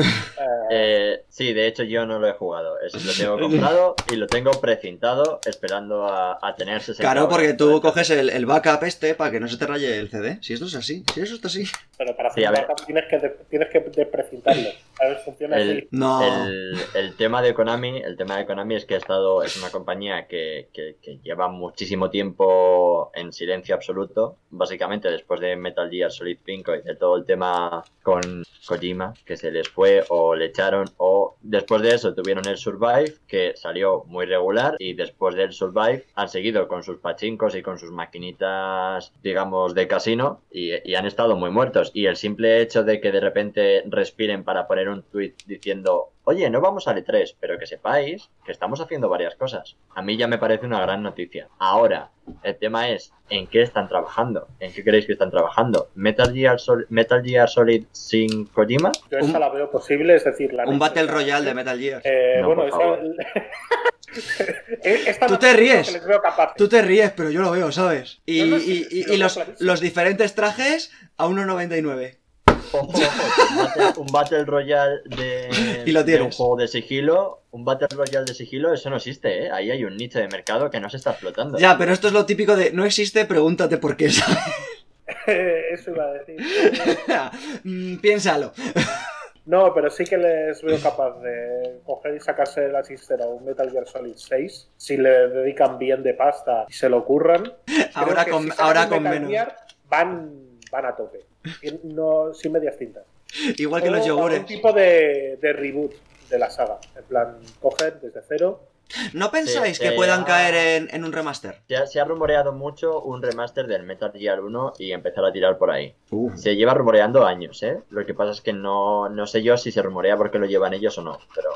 Eh, Eh, sí, de hecho yo no lo he jugado. Es, lo tengo (laughs) comprado y lo tengo precintado esperando a, a tener 60 Claro, horas. porque tú coges el, el backup este para que no se te raye el CD. Si esto es así, si eso está así. pero para Sí, hacer ver. backup tienes que, de- tienes que desprecintarlo. A ver, funciona El- así. No. El, el tema de Konami, el tema de Konami es que ha estado, es una compañía que, que- que lleva muchísimo tiempo en silencio absoluto, básicamente después de Metal Gear Solid 5 y de todo el tema con Kojima, que se les fue o le echaron, o después de eso tuvieron el Survive, que salió muy regular, y después del Survive han seguido con sus pachincos y con sus maquinitas, digamos, de casino, y, y han estado muy muertos. Y el simple hecho de que de repente respiren para poner un tweet diciendo, oye, no vamos al E3, pero que sepáis que estamos haciendo varias cosas. A mí ya me parece una gran noticia. Ahora, el tema es, ¿en qué están trabajando? ¿En qué creéis que están trabajando? ¿Metal Gear, Sol- Metal Gear Solid sin Kojima? Yo esa un- la veo posible, es decir, la Un Battle Royale de Metal Gear. Eh, No, bueno, esa-. (laughs) Eh, esta Tú te ríes. Tú te ríes, pero yo lo veo, ¿sabes? Y, No, no, sí, y- los, los diferentes trajes a 1,99. Ojo, ojo, un, battle, un Battle Royale de, Y lo de un juego de sigilo, un Battle Royale de sigilo, eso no existe, ¿eh? Ahí hay un nicho de mercado que no se está explotando. Ya, pero esto es lo típico de no existe, pregúntate por qué, ¿sabes? (laughs) Eso iba a decir. (laughs) Mm, Piénsalo. No, pero sí que les veo capaz de coger y sacarse de la chistera un Metal Gear Solid 6 si le dedican bien de pasta y se lo curran. Ahora con, ahora con Metal menos. Gear, van, van a tope. Y no, sin medias tintas. Igual que O los algún yogures. tipo de, de reboot de la saga. En plan, cogen desde cero ¿No pensáis Sí, que eh, puedan ah. caer en, en un remaster? Se ha, se ha rumoreado mucho un remaster del Metal Gear 1 y empezar a tirar por ahí. Uh. Se lleva rumoreando años, ¿eh? Lo que pasa es que no, no sé yo si se rumorea porque lo llevan ellos o no, pero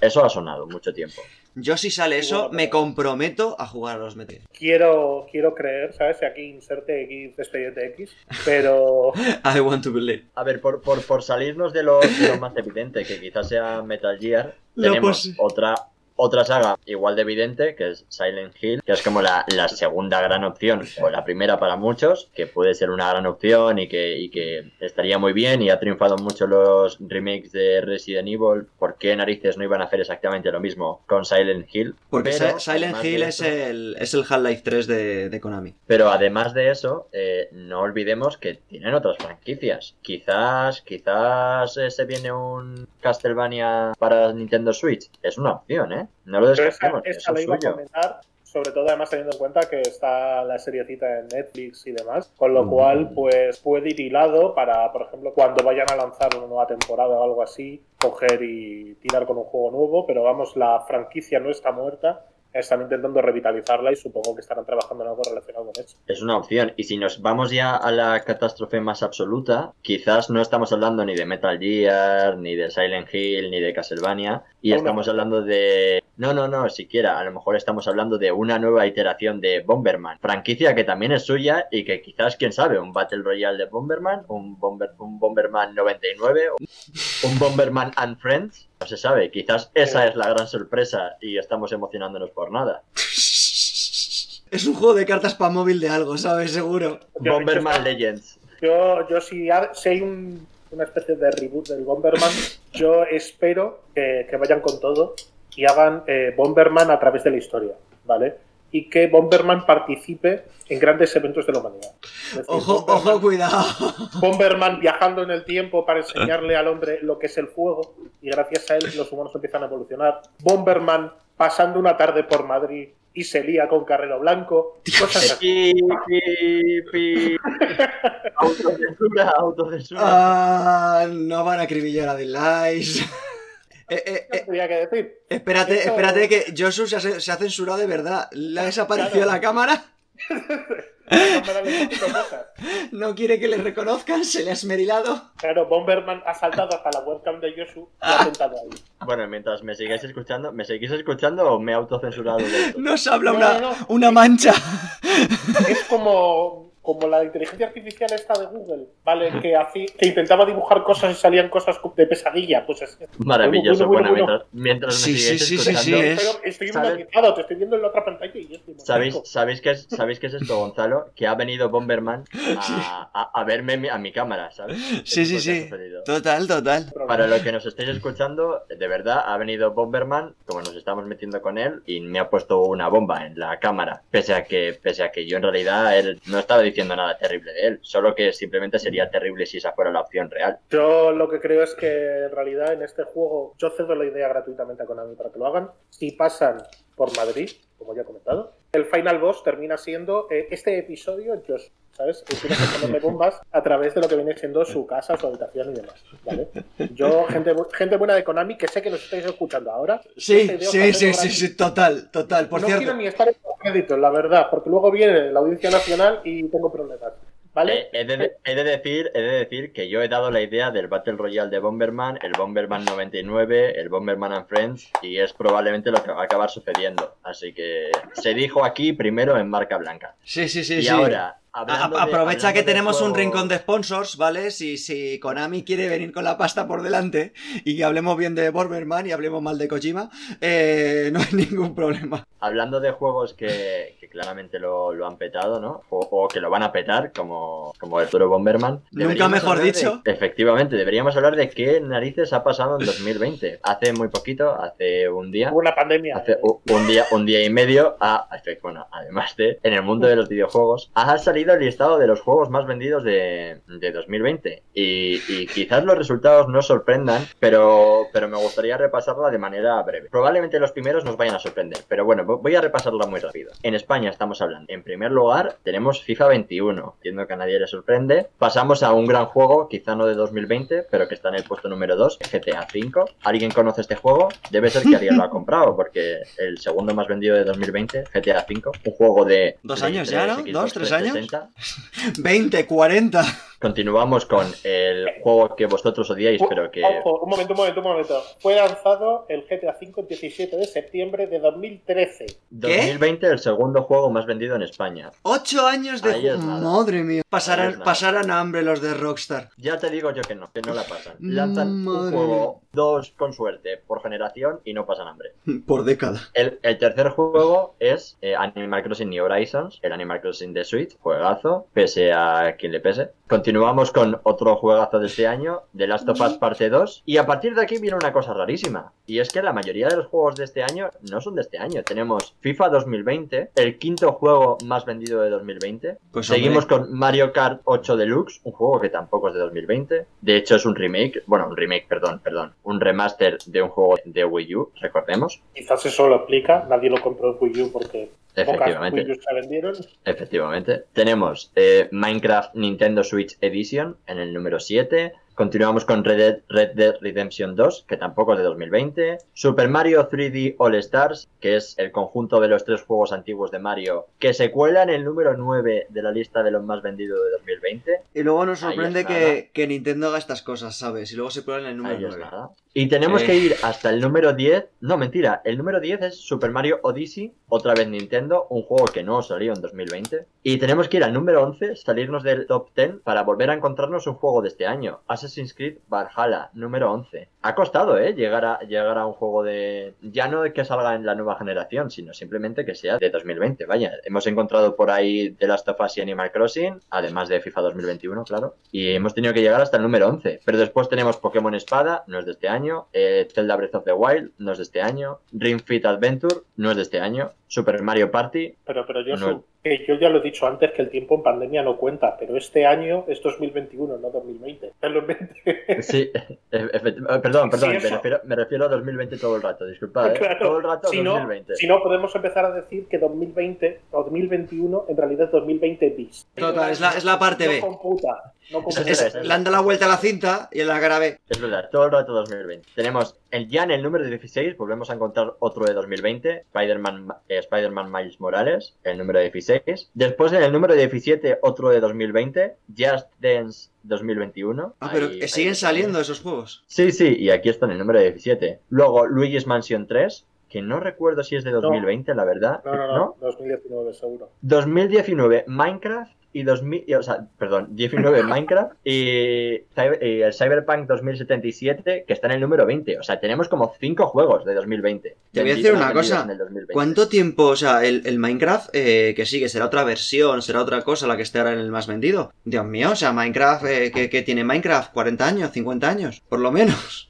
eso ha sonado mucho tiempo. Yo si sale eso, bueno, me comprometo a jugar a los Metal. Quiero, quiero creer, ¿sabes? Y Aquí inserte X, expediente X, pero (laughs) I want to believe. A ver, por, por, por salirnos de lo, de lo más evidente, que quizás sea Metal Gear, tenemos otra, otra saga igual de evidente, que es Silent Hill, que es como la, la segunda gran opción, o la primera para muchos, que puede ser una gran opción y que, y que estaría muy bien y ha triunfado mucho los remakes de Resident Evil. ¿Por qué narices no iban a hacer exactamente lo mismo con Silent Hill? Porque Pero, Silent Hill es el, es el Half-Life 3 de, de Konami. Pero además de eso, eh, no olvidemos que tienen otras franquicias. Quizás, quizás eh, se viene un Castlevania para Nintendo Switch. Es una opción, ¿eh? No lo Pero esa, descartemos. esa eso la es iba a comentar, sobre todo además teniendo en cuenta que está la seriecita en Netflix y demás, con lo Mm. cual pues puede ir hilado para, por ejemplo, cuando vayan a lanzar una nueva temporada o algo así, coger y tirar con un juego nuevo, pero vamos, la franquicia no está muerta, están intentando revitalizarla y supongo que estarán trabajando en algo relacionado con eso. Es una opción. Y si nos vamos ya a la catástrofe más absoluta, quizás no estamos hablando ni de Metal Gear, ni de Silent Hill, ni de Castlevania. Y estamos no. hablando de... No, no, no, siquiera. A lo mejor estamos hablando de una nueva iteración de Bomberman. Franquicia que también es suya y que quizás, quién sabe, un Battle Royale de Bomberman, un, Bomber, un Bomberman 99, un Bomberman and Friends. No se sabe. Quizás esa es la gran sorpresa y estamos emocionándonos por nada. (laughs) Es un juego de cartas para móvil de algo, ¿sabes? Seguro. Bomberman. Legends. Yo, yo si, ha- si hay un- una especie de reboot del Bomberman, yo espero que, que vayan con todo y hagan eh, Bomberman a través de la historia, ¿vale? Y que Bomberman participe en grandes eventos de la humanidad. Decir, Ojo, Bomberman- ojo, cuidado. Bomberman viajando en el tiempo para enseñarle al hombre lo que es el fuego y gracias a él los humanos empiezan a evolucionar. Bomberman pasando una tarde por Madrid y se lía con Carrero Blanco. Cosas así. Pi, pi, pi. autocensura, autocensura. Ah, no van a acribillar a dislikes. Eh, eh, ¿Qué eh, tenía que decir? espérate, Eso- espérate que Josu se ha, se ha censurado de verdad. ¿Le ha desaparecido Claro. la cámara? (laughs) ¿No quiere que le reconozcan? ¿Se le ha esmerilado? Claro, Bomberman ha saltado hasta la webcam de Yosu y ha sentado ahí. Bueno, mientras me sigáis escuchando, ¿me seguís escuchando o me he autocensurado? Nos habla No, una, no, no. una mancha. Es como, como la inteligencia artificial esta de Google, ¿vale? Que, hacía- que intentaba dibujar cosas y salían cosas de pesadilla. Pues es, Maravilloso. Bueno, Bueno, bueno, mientras, mientras me Sí, sí, sí, sí, escuchando, sí, es- Pero estoy hipnotizado, te estoy viendo en la otra pantalla y yo estoy ¿Sabéis. ¿sabéis, qué es, ¿Sabéis qué es esto, Gonzalo? Que ha venido Bomberman a, a- a verme a mi cámara, ¿sabes? Sí, sí, lo sí. Total, total. Para los que nos estéis escuchando, de verdad ha venido Bomberman, como nos estamos metiendo con él, y me ha puesto una bomba en la cámara. Pese a que, pese a que yo en realidad él no estaba diciendo nada terrible de él, solo que simplemente sería terrible si esa fuera la opción real. Yo lo que creo es que en realidad en este juego yo cedo la idea gratuitamente a Konami para que lo hagan. Si pasan por Madrid, como ya he comentado, el final boss termina siendo eh, este episodio, yo, ¿sabes? Y tiene que ponerle bombas a través de lo que viene siendo su casa, su habitación y demás, ¿vale? Yo, gente, gente buena de Konami, que sé que nos estáis escuchando ahora. Sí, sí, sí, sí, sí, total, total. Por no cierto, quiero ni estar en los créditos, la verdad, porque luego viene la Audiencia Nacional y tengo problemas. ¿Vale? Eh, he, de, he de decir, he de decir que yo he dado la idea del Battle Royale de Bomberman, el Bomberman 99, el Bomberman and Friends, y es probablemente lo que va a acabar sucediendo. Así que se dijo aquí primero en marca blanca. sí, sí, sí. y sí. ahora, hablando a- de- aprovecha que tenemos un rincón de sponsors, ¿vale? Si, si Konami quiere venir con la pasta por delante y que hablemos bien de Bomberman y hablemos mal de Kojima, eh, no hay ningún problema. Hablando de juegos que, que claramente lo, lo han petado, ¿no? O, o que lo van a petar, como, como el Turo Bomberman. Nunca mejor de- dicho. efectivamente, deberíamos hablar de qué narices ha pasado en 2020. Hace muy poquito, hace un día. Hubo una pandemia. Hace un día, un día y medio, a, bueno, además de, en el mundo de los videojuegos, ha salido salido el listado de los juegos más vendidos de, de 2020 y, y quizás los resultados no sorprendan, pero, pero me gustaría repasarla de manera breve. Probablemente los primeros nos vayan a sorprender, pero bueno, vo- voy a repasarla muy rápido. En España estamos hablando. En primer lugar, tenemos FIFA 21. Entiendo que a nadie le sorprende. Pasamos a un gran juego, quizá no de 2020, pero que está en el puesto número 2, GTA 5. ¿Alguien conoce este juego? Debe ser que alguien lo ha (laughs) comprado, porque el segundo más vendido de 2020, GTA 5, un juego de... Dos años ya, ¿no? Xbox ¿Dos, tres años? 360. 20, 40. Continuamos con el juego que vosotros odiáis, pero que... Ojo, un momento, un momento, un momento. Fue lanzado el GTA V el 17 de septiembre de 2013. 2020 el segundo juego más vendido en España. Ocho años de Ahí es juego. nada. Madre mía. Pasarán, pasarán hambre los de Rockstar. Ya te digo yo que no, que no la pasan. Lanzan un Madre juego, dos con suerte, por generación y no pasan hambre. (laughs) Por década. El, el tercer juego es eh, Animal Crossing New Horizons, el Animal Crossing de Switch, pese a quien le pese. Continuamos con otro juegazo de este año, The Last of Us Parte 2, y a partir de aquí viene una cosa rarísima, y es que la mayoría de los juegos de este año no son de este año. Tenemos FIFA 2020, el quinto juego más vendido de 2020. Pues Seguimos hombre, con Mario Kart 8 Deluxe, un juego que tampoco es de 2020. De hecho es un remake, bueno, un remake, perdón, perdón, un remaster de un juego de Wii U, recordemos. Quizás eso lo explica. Nadie lo compró en Wii U porque pocas Efectivamente. Wii U se vendieron. Efectivamente. Tenemos eh, Minecraft Nintendo Switch Edition en el número 7. Continuamos con Red Dead, Red Dead Redemption 2, que tampoco es de 2020. Super Mario 3D All Stars, que es el conjunto de los tres juegos antiguos de Mario, que se cuela en el número 9 de la lista de los más vendidos de 2020. Y luego nos sorprende que, que Nintendo haga estas cosas, ¿sabes? Y luego se ponen en el número Ahí es 9. nada. Y tenemos Eh. que ir hasta el número 10. No, mentira. El número 10 es Super Mario Odyssey, otra vez Nintendo, un juego que no salió en 2020. Y tenemos que ir al número 11, salirnos del top 10 para volver a encontrarnos un juego de este año. Assassin's Creed Valhalla, número 11. Ha costado, ¿eh? Llegar a, llegar a un juego de... Ya no de que salga en la nueva generación, sino simplemente que sea de 2020. Vaya, hemos encontrado por ahí The Last of Us y Animal Crossing, además de FIFA 2021, claro. Y hemos tenido que llegar hasta el número 11. Pero después tenemos Pokémon Espada, no es de este año. eh, Zelda Breath of the Wild, no es de este año. Ring Fit Adventure, no es de este año. Super Mario Party, Pero, pero yo, No. Que yo ya lo he dicho antes que el tiempo en pandemia no cuenta, pero este año es 2021, no 2020. Tenlo en mente. Sí, eh, perdón, perdón, Sí, me, refiero, me refiero a 2020 todo el rato, disculpad, ¿eh? Claro, todo el rato si no, 2020. si no, podemos empezar a decir que 2020 o 2021 en realidad es 2020 bis. Total, es la, es la parte no B. computa. No computa. Es- es- le han dado la vuelta a la cinta y la B. Es verdad, todo el rato 2020. Tenemos el, ya en el número 16, volvemos a encontrar otro de 2020, Spider-Man eh, Spider-Man Miles Morales, el número 16. Después en el número 17, otro de 2020, Just Dance 2021. Ah, pero Ahí- que ahí siguen saliendo esos juegos. Sí, sí, y aquí está en el número 17. Luego Luigi's Mansion 3, que no recuerdo si es de 2020, la verdad. No, no, no, 2019 seguro. 2019 Minecraft y 2000, y, o sea, perdón, 19 (laughs) Minecraft y, el Cyberpunk 2077 que está en el número 20. O sea, tenemos como 5 juegos de 2020. Te voy a decir una cosa. en el 2020. ¿Cuánto tiempo, o sea, el, el Minecraft, eh, que sigue, será otra versión, será otra cosa la que esté ahora en el más vendido? Dios mío, o sea, Minecraft, eh, ¿qué, qué tiene Minecraft? ¿40 años? ¿50 años? Por lo menos.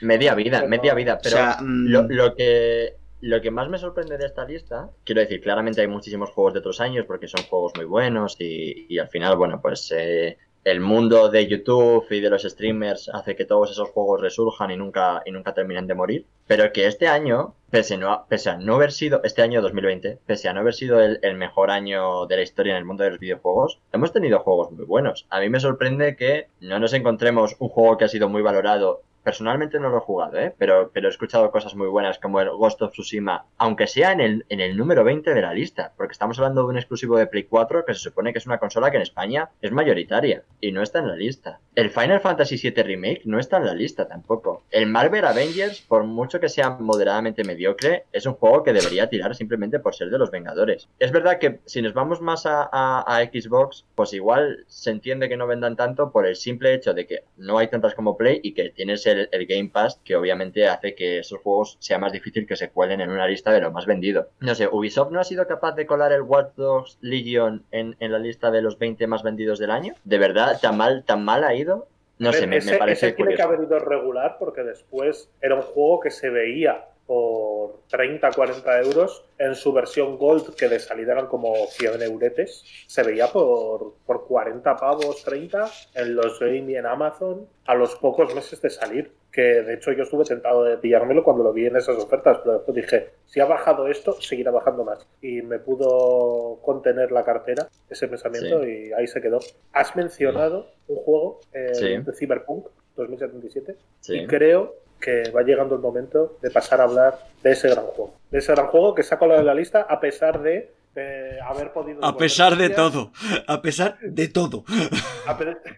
Media vida, Pero- media vida. Pero o sea, mm, lo, lo que lo que más me sorprende de esta lista, quiero decir, claramente hay muchísimos juegos de otros años porque son juegos muy buenos y, y al final, bueno, pues eh, el mundo de YouTube y de los streamers hace que todos esos juegos resurjan y nunca, y nunca terminen de morir. Pero que este año, pese, no a, pese a no haber sido, este año 2020, pese a no haber sido el, el mejor año de la historia en el mundo de los videojuegos, hemos tenido juegos muy buenos. A mí me sorprende que no nos encontremos un juego que ha sido muy valorado Personalmente no lo he jugado, ¿eh? pero, pero he escuchado cosas muy buenas como el Ghost of Tsushima, aunque sea en el, en el número 20 de la lista, porque estamos hablando de un exclusivo de Play 4 que se supone que es una consola que en España es mayoritaria y no está en la lista. El Final Fantasy VII Remake no está en la lista tampoco. El Marvel Avengers, por mucho que sea moderadamente mediocre, es un juego que debería tirar simplemente por ser de los Vengadores. Es verdad que si nos vamos más a, Xbox, pues igual se entiende que no vendan tanto por el simple hecho de que no hay tantas como Play y que tienes el, el Game Pass que obviamente hace que esos juegos sea más difícil que se cuelen en una lista de lo más vendido. No sé, Ubisoft no ha sido capaz de colar el Watch Dogs Legion en, en la lista de los 20 más vendidos del año. ¿De verdad tan mal, tan mal ha ido? No ver, sé, me, ese, me parece ese tiene que haber ido regular porque después era un juego que se veía por 30, 40 euros, en su versión Gold, que de salida eran como 100 euretes, se veía por, por 40 pavos, 30, en los Game y en Amazon, a los pocos meses de salir. Que de hecho yo estuve tentado de pillármelo cuando lo vi en esas ofertas, pero después dije, si ha bajado esto, seguirá bajando más. Y me pudo contener la cartera ese pensamiento y ahí se quedó. Has mencionado un juego eh, de Cyberpunk 2077 y creo que va llegando el momento de pasar a hablar de ese gran juego. De ese gran juego que saco de la lista a pesar de eh, haber podido... A pesar de todo, a pesar de todo.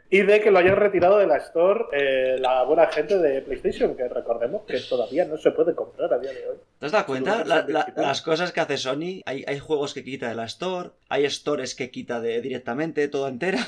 Y de que lo hayan retirado de la Store eh, la buena gente de PlayStation, que recordemos que todavía no se puede comprar a día de hoy. ¿Te has dado cuenta? las cosas que hace Sony, hay, hay juegos que quita de la Store, hay stores que quita de directamente, todo entera.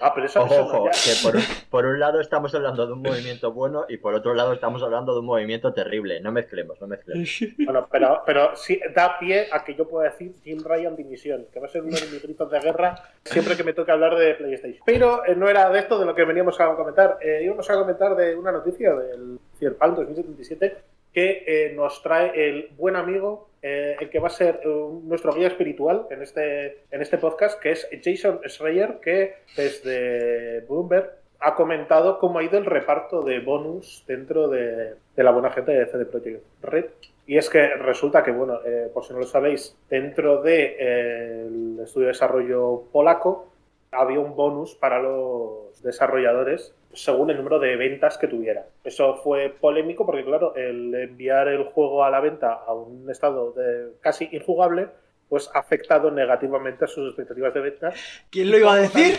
Ah, pero eso, ojo, que (laughs) por un, lado estamos hablando de un movimiento bueno y por otro lado estamos hablando de un movimiento terrible. No mezclemos, no mezclemos. (laughs) Bueno, pero, pero sí da pie a que yo pueda decir Jim Ryan Dimisión, que va a ser uno de mis gritos de guerra siempre que me toque hablar de PlayStation. Pero eh, no era de esto de lo que veníamos a comentar. Eh, íbamos a comentar de una noticia del Cyberpunk 2077 que eh, nos trae el buen amigo eh, el que va a ser eh, nuestro guía espiritual en este, en este podcast, que es Jason Schreier, que desde Bloomberg ha comentado cómo ha ido el reparto de bonus dentro de, la buena gente de CD Projekt Red. Y es que resulta que, bueno, eh, por si no lo sabéis, dentro del estudio de desarrollo polaco había un bonus para los desarrolladores según el número de ventas que tuviera. Eso fue polémico porque, claro, el enviar el juego a la venta a un estado de casi injugable, pues ha afectado negativamente a sus expectativas de venta. ¿Quién lo iba a decir?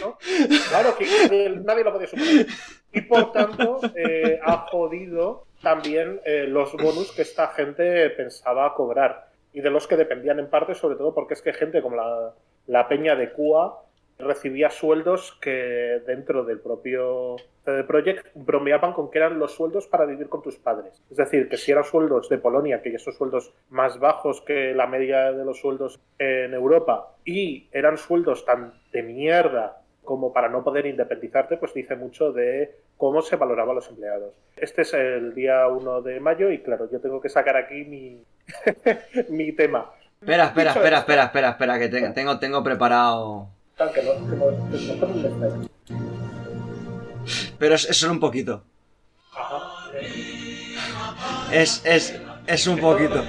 claro, que nadie lo podía suponer. Y por tanto, eh, ha jodido también eh, los bonus que esta gente pensaba cobrar y de los que dependían en parte, sobre todo porque es que gente como la, la peña de Cuba recibía sueldos que dentro del propio CD Projekt bromeaban con que eran los sueldos para vivir con tus padres. Es decir, que si eran sueldos de Polonia, que esos sueldos más bajos que la media de los sueldos en Europa, y eran sueldos tan de mierda como para no poder independizarte, pues dice mucho de cómo se valoraban los empleados. Este es el día 1 de mayo y claro, yo tengo que sacar aquí mi, (laughs) mi tema. Espera, espera, espera, espera, espera, espera, que tengo, tengo preparado pero es, solo un poquito. Es, es, es un poquito.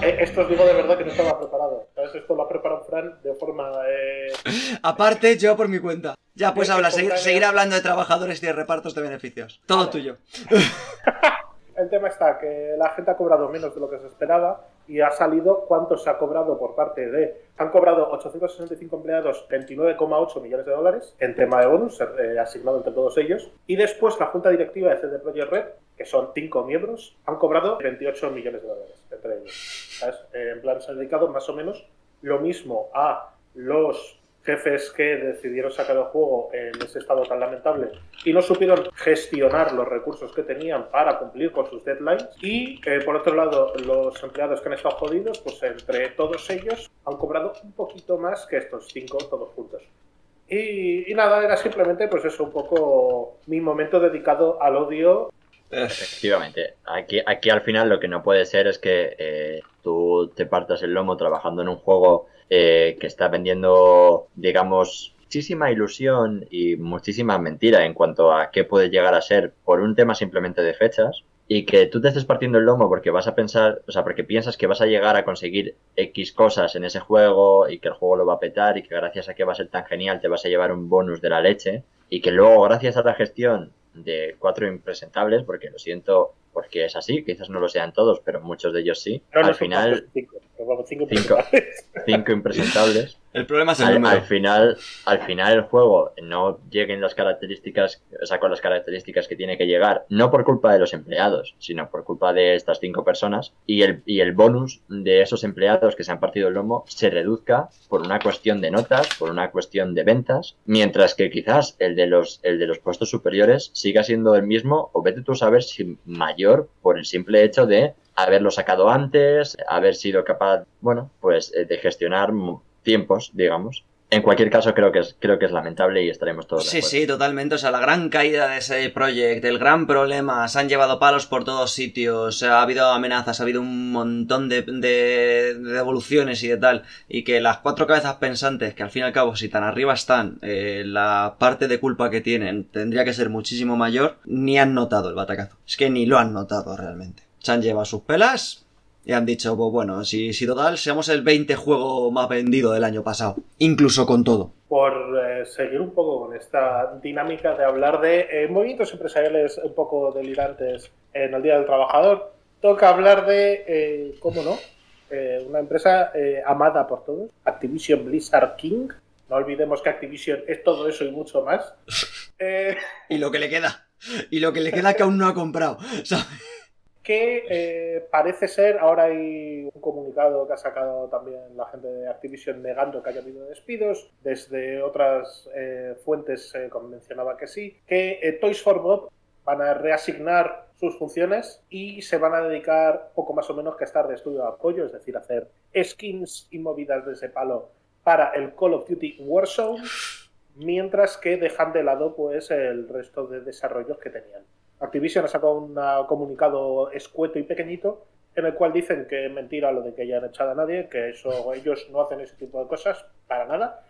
Eh, esto os digo de verdad que no estaba preparado. Esto lo ha preparado Fran de forma. Eh... (laughs) Aparte, yo por mi cuenta. Ya, pues habla, seguir, hablando de trabajadores y de repartos de beneficios. Todo tuyo. (laughs) El tema está que la gente ha cobrado menos de lo que se esperaba y ha salido cuánto se ha cobrado por parte de... Han cobrado 865 empleados 29,8 millones de dólares en tema de bonus eh, asignado entre todos ellos. Y después la junta directiva de CD Projekt Red, que son cinco miembros, han cobrado 28 millones de dólares entre ellos. Eh, en plan, se ha dedicado más o menos lo mismo a los jefes que decidieron sacar el juego en ese estado tan lamentable y no supieron gestionar los recursos que tenían para cumplir con sus deadlines. Y eh, por otro lado, los empleados que han estado jodidos, pues entre todos ellos han cobrado un poquito más que estos cinco todos juntos. Y, nada, era simplemente pues eso, un poco mi momento dedicado al odio. Efectivamente, aquí, aquí al final lo que no puede ser es que eh, tú te partas el lomo trabajando en un juego eh, que está vendiendo, digamos, muchísima ilusión y muchísima mentira en cuanto a qué puede llegar a ser por un tema simplemente de fechas y que tú te estés partiendo el lomo porque vas a pensar, o sea, porque piensas que vas a llegar a conseguir X cosas en ese juego y que el juego lo va a petar y que gracias a que va a ser tan genial te vas a llevar un bonus de la leche y que luego gracias a la gestión de cuatro impresentables, porque lo siento porque es así, quizás no lo sean todos, pero muchos de ellos sí, al final (laughs) cinco, impresentables. El problema es el al, número. Al final, al final el juego no lleguen las características, o sea, con las características que tiene que llegar, no por culpa de los empleados, sino por culpa de estas cinco personas, y el, y el bonus de esos empleados que se han partido el lomo se reduzca por una cuestión de notas, por una cuestión de ventas, mientras que quizás el de los, el de los puestos superiores siga siendo el mismo, o vete tú a saber si mayor por el simple hecho de haberlo sacado antes, haber sido capaz, bueno, pues eh, de gestionar tiempos, digamos. En cualquier caso, creo que es, creo que es lamentable y estaremos todos. Sí, sí, totalmente. O sea, la gran caída de ese proyecto, el gran problema, se han llevado palos por todos sitios, ha habido amenazas, ha habido un montón de, de, devoluciones y de tal. Y que las cuatro cabezas pensantes, que al fin y al cabo, si tan arriba están, eh, la parte de culpa que tienen tendría que ser muchísimo mayor, ni han notado el batacazo. Es que ni lo han notado realmente. Se han llevado sus pelas y han dicho, pues bueno, si, si total, seamos el 20 juego más vendido del año pasado, incluso con todo. Por eh, seguir un poco con esta dinámica de hablar de eh, movimientos empresariales un poco delirantes en el Día del Trabajador, toca hablar de, eh, ¿cómo no? una empresa amada por todos, Activision Blizzard King. No olvidemos que Activision es todo eso y mucho más. (laughs) y lo que le queda. Y lo que le queda que aún no ha comprado. ¿sabes? Que eh, parece ser, ahora hay un comunicado que ha sacado también la gente de Activision negando que haya habido despidos, desde otras eh, fuentes se mencionaba que sí, que Toys for Bob van a reasignar sus funciones y se van a dedicar poco más o menos que a estar de estudio de apoyo, es decir, hacer skins y movidas de ese palo para el Call of Duty Warzone, mientras que dejan de lado pues el resto de desarrollos que tenían. Activision ha sacado un comunicado escueto y pequeñito en el cual dicen que es mentira lo de que hayan echado a nadie, que eso ellos no hacen ese tipo de cosas para nada.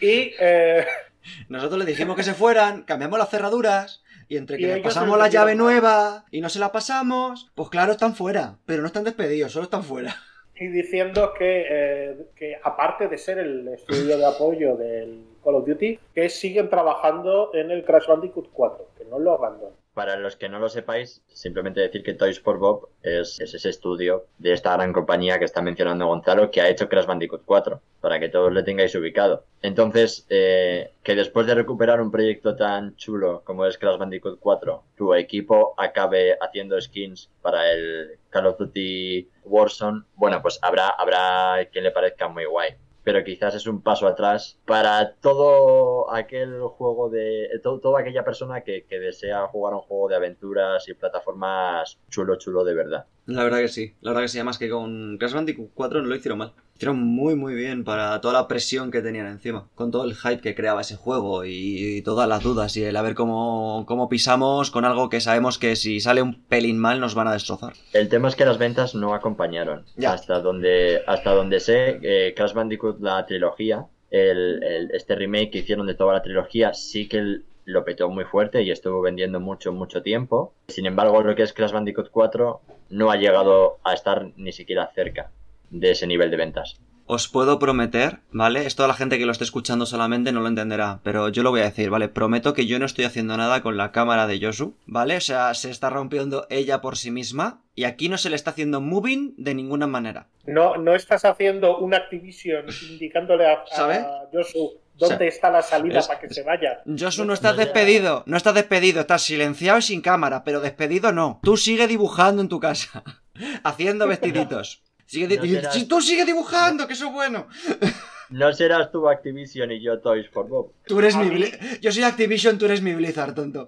Y eh, (laughs) nosotros le dijimos que se fueran, cambiamos las cerraduras y entre que pasamos la llave nueva y no se la pasamos, pues claro, están fuera, pero no están despedidos, solo están fuera. Y diciendo que, eh, que aparte de ser el estudio de apoyo del Call of Duty, que siguen trabajando en el Crash Bandicoot 4, que no lo abandonan. Para los que no lo sepáis, simplemente decir que Toys for Bob es, ese estudio de esta gran compañía que está mencionando Gonzalo que ha hecho Crash Bandicoot 4, para que todos le tengáis ubicado. Entonces, eh, que después de recuperar un proyecto tan chulo como es Crash Bandicoot 4, tu equipo acabe haciendo skins para el Call of Duty Warzone, bueno, pues habrá, habrá quien le parezca muy guay pero quizás es un paso atrás para todo aquel juego de. Todo, toda aquella persona que, que, desea jugar un juego de aventuras y plataformas chulo, chulo de verdad. La verdad que sí, la verdad que sí, además que con Crash Bandicoot 4 no lo hicieron mal hicieron muy muy bien para toda la presión que tenían encima, con todo el hype que creaba ese juego y, todas las dudas y el a ver cómo, cómo pisamos con algo que sabemos que si sale un pelín mal nos van a destrozar. El tema es que las ventas no acompañaron. Hasta donde hasta donde sé, eh, Crash Bandicoot la trilogía, el, este remake que hicieron de toda la trilogía sí que lo petó muy fuerte y estuvo vendiendo mucho mucho tiempo. Sin embargo, lo que es Crash Bandicoot 4 no ha llegado a estar ni siquiera cerca de ese nivel de ventas. Os puedo prometer, ¿vale? Esto la gente que lo esté escuchando solamente no lo entenderá, pero yo lo voy a decir, ¿vale? Prometo que yo no estoy haciendo nada con la cámara de Yosu, ¿vale? O sea, se está rompiendo ella por sí misma y aquí no se le está haciendo moving de ninguna manera. No, no estás haciendo una Activision indicándole a, a Yosu dónde está la salida para que se vaya. Yosu, no estás despedido, no estás despedido, estás silenciado y sin cámara, pero despedido no. Tú sigue dibujando en tu casa, (laughs) haciendo vestiditos. Si tú sigues dibujando, que eso es bueno. (laughs) No serás tú Activision y yo Toys for Bob. Tú eres mi Yo soy Activision, tú eres mi Blizzard, tonto.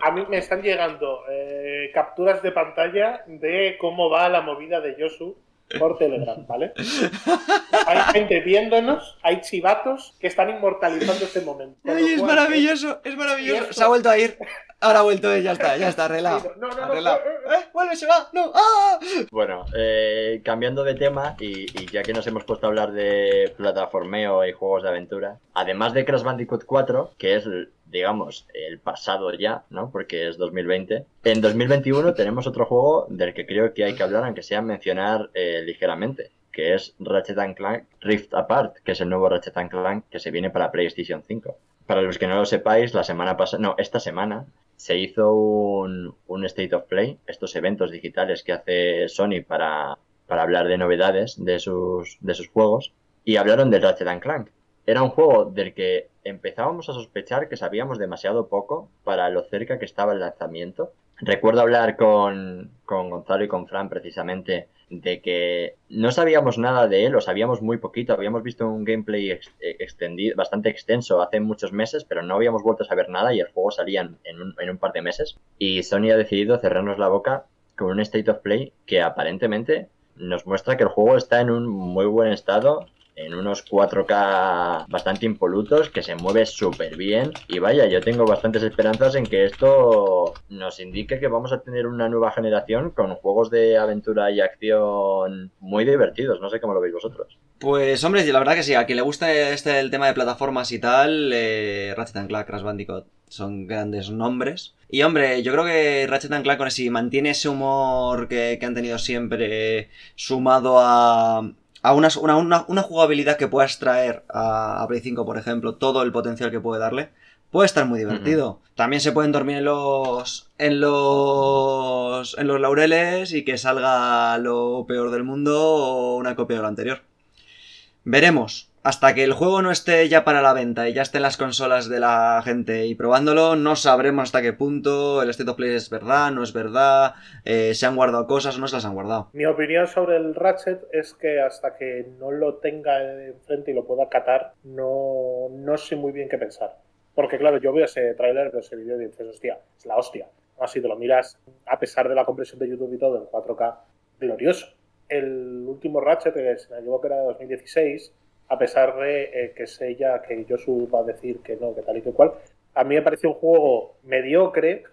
A, mí me están llegando eh, capturas de pantalla de cómo va la movida de Yosu por Telegram, ¿vale? Hay gente viéndonos, hay chivatos que están inmortalizando este momento. Ay, es maravilloso, es maravilloso. Se ha vuelto a ir. Ahora ha vuelto, ya está, ya está, arreglado. No, no, no. Eh, eh, vuelve, se va, no. ¡Ah! Bueno, eh, cambiando de tema, y, ya que nos hemos puesto a hablar de plataformeo y juegos de aventura, además de Crash Bandicoot 4, que es, digamos, el pasado ya, ¿no? Porque es 2020. En 2021 tenemos otro juego del que creo que hay que hablar, aunque sea mencionar ligeramente que es Ratchet Clank Rift Apart, que es el nuevo Ratchet Clank que se viene para PlayStation 5. Para los que no lo sepáis, la semana pasada, no, esta semana se hizo un, un, State of Play, estos eventos digitales que hace Sony para, para hablar de novedades de sus, de sus juegos, y hablaron de Ratchet Clank. Era un juego del que empezábamos a sospechar que sabíamos demasiado poco para lo cerca que estaba el lanzamiento. Recuerdo hablar con, con Gonzalo y con Fran precisamente de que no sabíamos nada de él, o sabíamos muy poquito, habíamos visto un gameplay eh, extendido, bastante extenso hace muchos meses, pero no habíamos vuelto a saber nada y el juego salía en un, en un par de meses. Y Sony ha decidido cerrarnos la boca con un State of Play que aparentemente nos muestra que el juego está en un muy buen estado en unos 4K bastante impolutos, que se mueve súper bien. Y vaya, yo tengo bastantes esperanzas en que esto nos indique que vamos a tener una nueva generación con juegos de aventura y acción muy divertidos. No sé cómo lo veis vosotros. Pues hombre, la verdad que sí, a quien le gusta este el tema de plataformas y tal, eh, Ratchet Clank, Crash Bandicoot son grandes nombres. Y hombre, yo creo que Ratchet Clank, si mantiene ese humor que, han tenido siempre, sumado a, a una, una, jugabilidad que pueda extraer a, Play 5, por ejemplo, todo el potencial que puede darle, puede estar muy divertido. También se pueden dormir en los, en los, en los laureles y que salga lo peor del mundo o una copia de lo anterior. Veremos. Hasta que el juego no esté ya para la venta y ya esté en las consolas de la gente y probándolo, no sabremos hasta qué punto el State of Play es verdad, no es verdad, eh, se han guardado cosas o no se las han guardado. Mi opinión sobre el Ratchet es que hasta que no lo tenga enfrente y lo pueda catar, no, no sé muy bien qué pensar. Porque claro, yo veo ese tráiler, de ese vídeo y dices, hostia, es la hostia. Así te lo miras, a pesar de la compresión de YouTube y todo, en 4K, glorioso el último Ratchet, que se me equivoco era de 2016, a pesar de eh, que sé ya que Josu va a decir que no, que tal y que cual, a mí me pareció un juego mediocre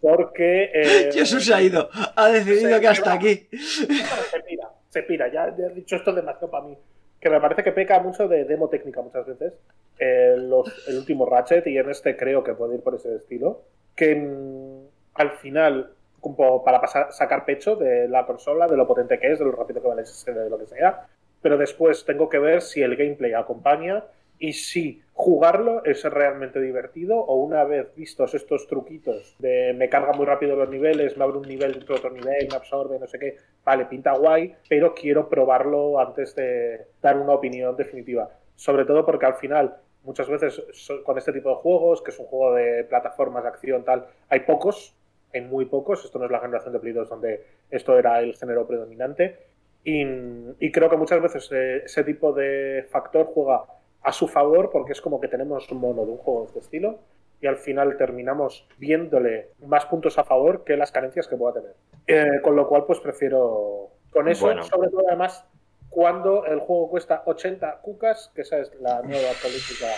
porque... Eh, (laughs) Josu se ha ido, ha decidido que hasta aquí. Se pira, se pira, ya, he dicho esto demasiado para mí. Que me parece que peca mucho de demo técnica muchas veces. el último Ratchet, y en este creo que puede ir por ese estilo. Que mm, al final como para pasar, sacar pecho de la consola, de lo potente que es, de lo rápido que va el SSD, de lo que sea. Pero después tengo que ver si el gameplay acompaña y si jugarlo es realmente divertido o una vez vistos estos truquitos de me carga muy rápido los niveles, me abre un nivel dentro de otro nivel, me absorbe, no sé qué, vale, pinta guay, pero quiero probarlo antes de dar una opinión definitiva. Sobre todo porque al final muchas veces con este tipo de juegos, que es un juego de plataformas de acción tal, hay pocos en muy pocos. Esto no es la generación de Play 2 donde esto era el género predominante. Y, creo que muchas veces eh, ese tipo de factor juega a su favor porque es como que tenemos un mono de un juego de este estilo y al final terminamos viéndole más puntos a favor que las carencias que pueda tener. Eh, con lo cual, pues prefiero. Con eso, sobre todo, además, cuando el juego cuesta 80 cucas, que esa es la nueva política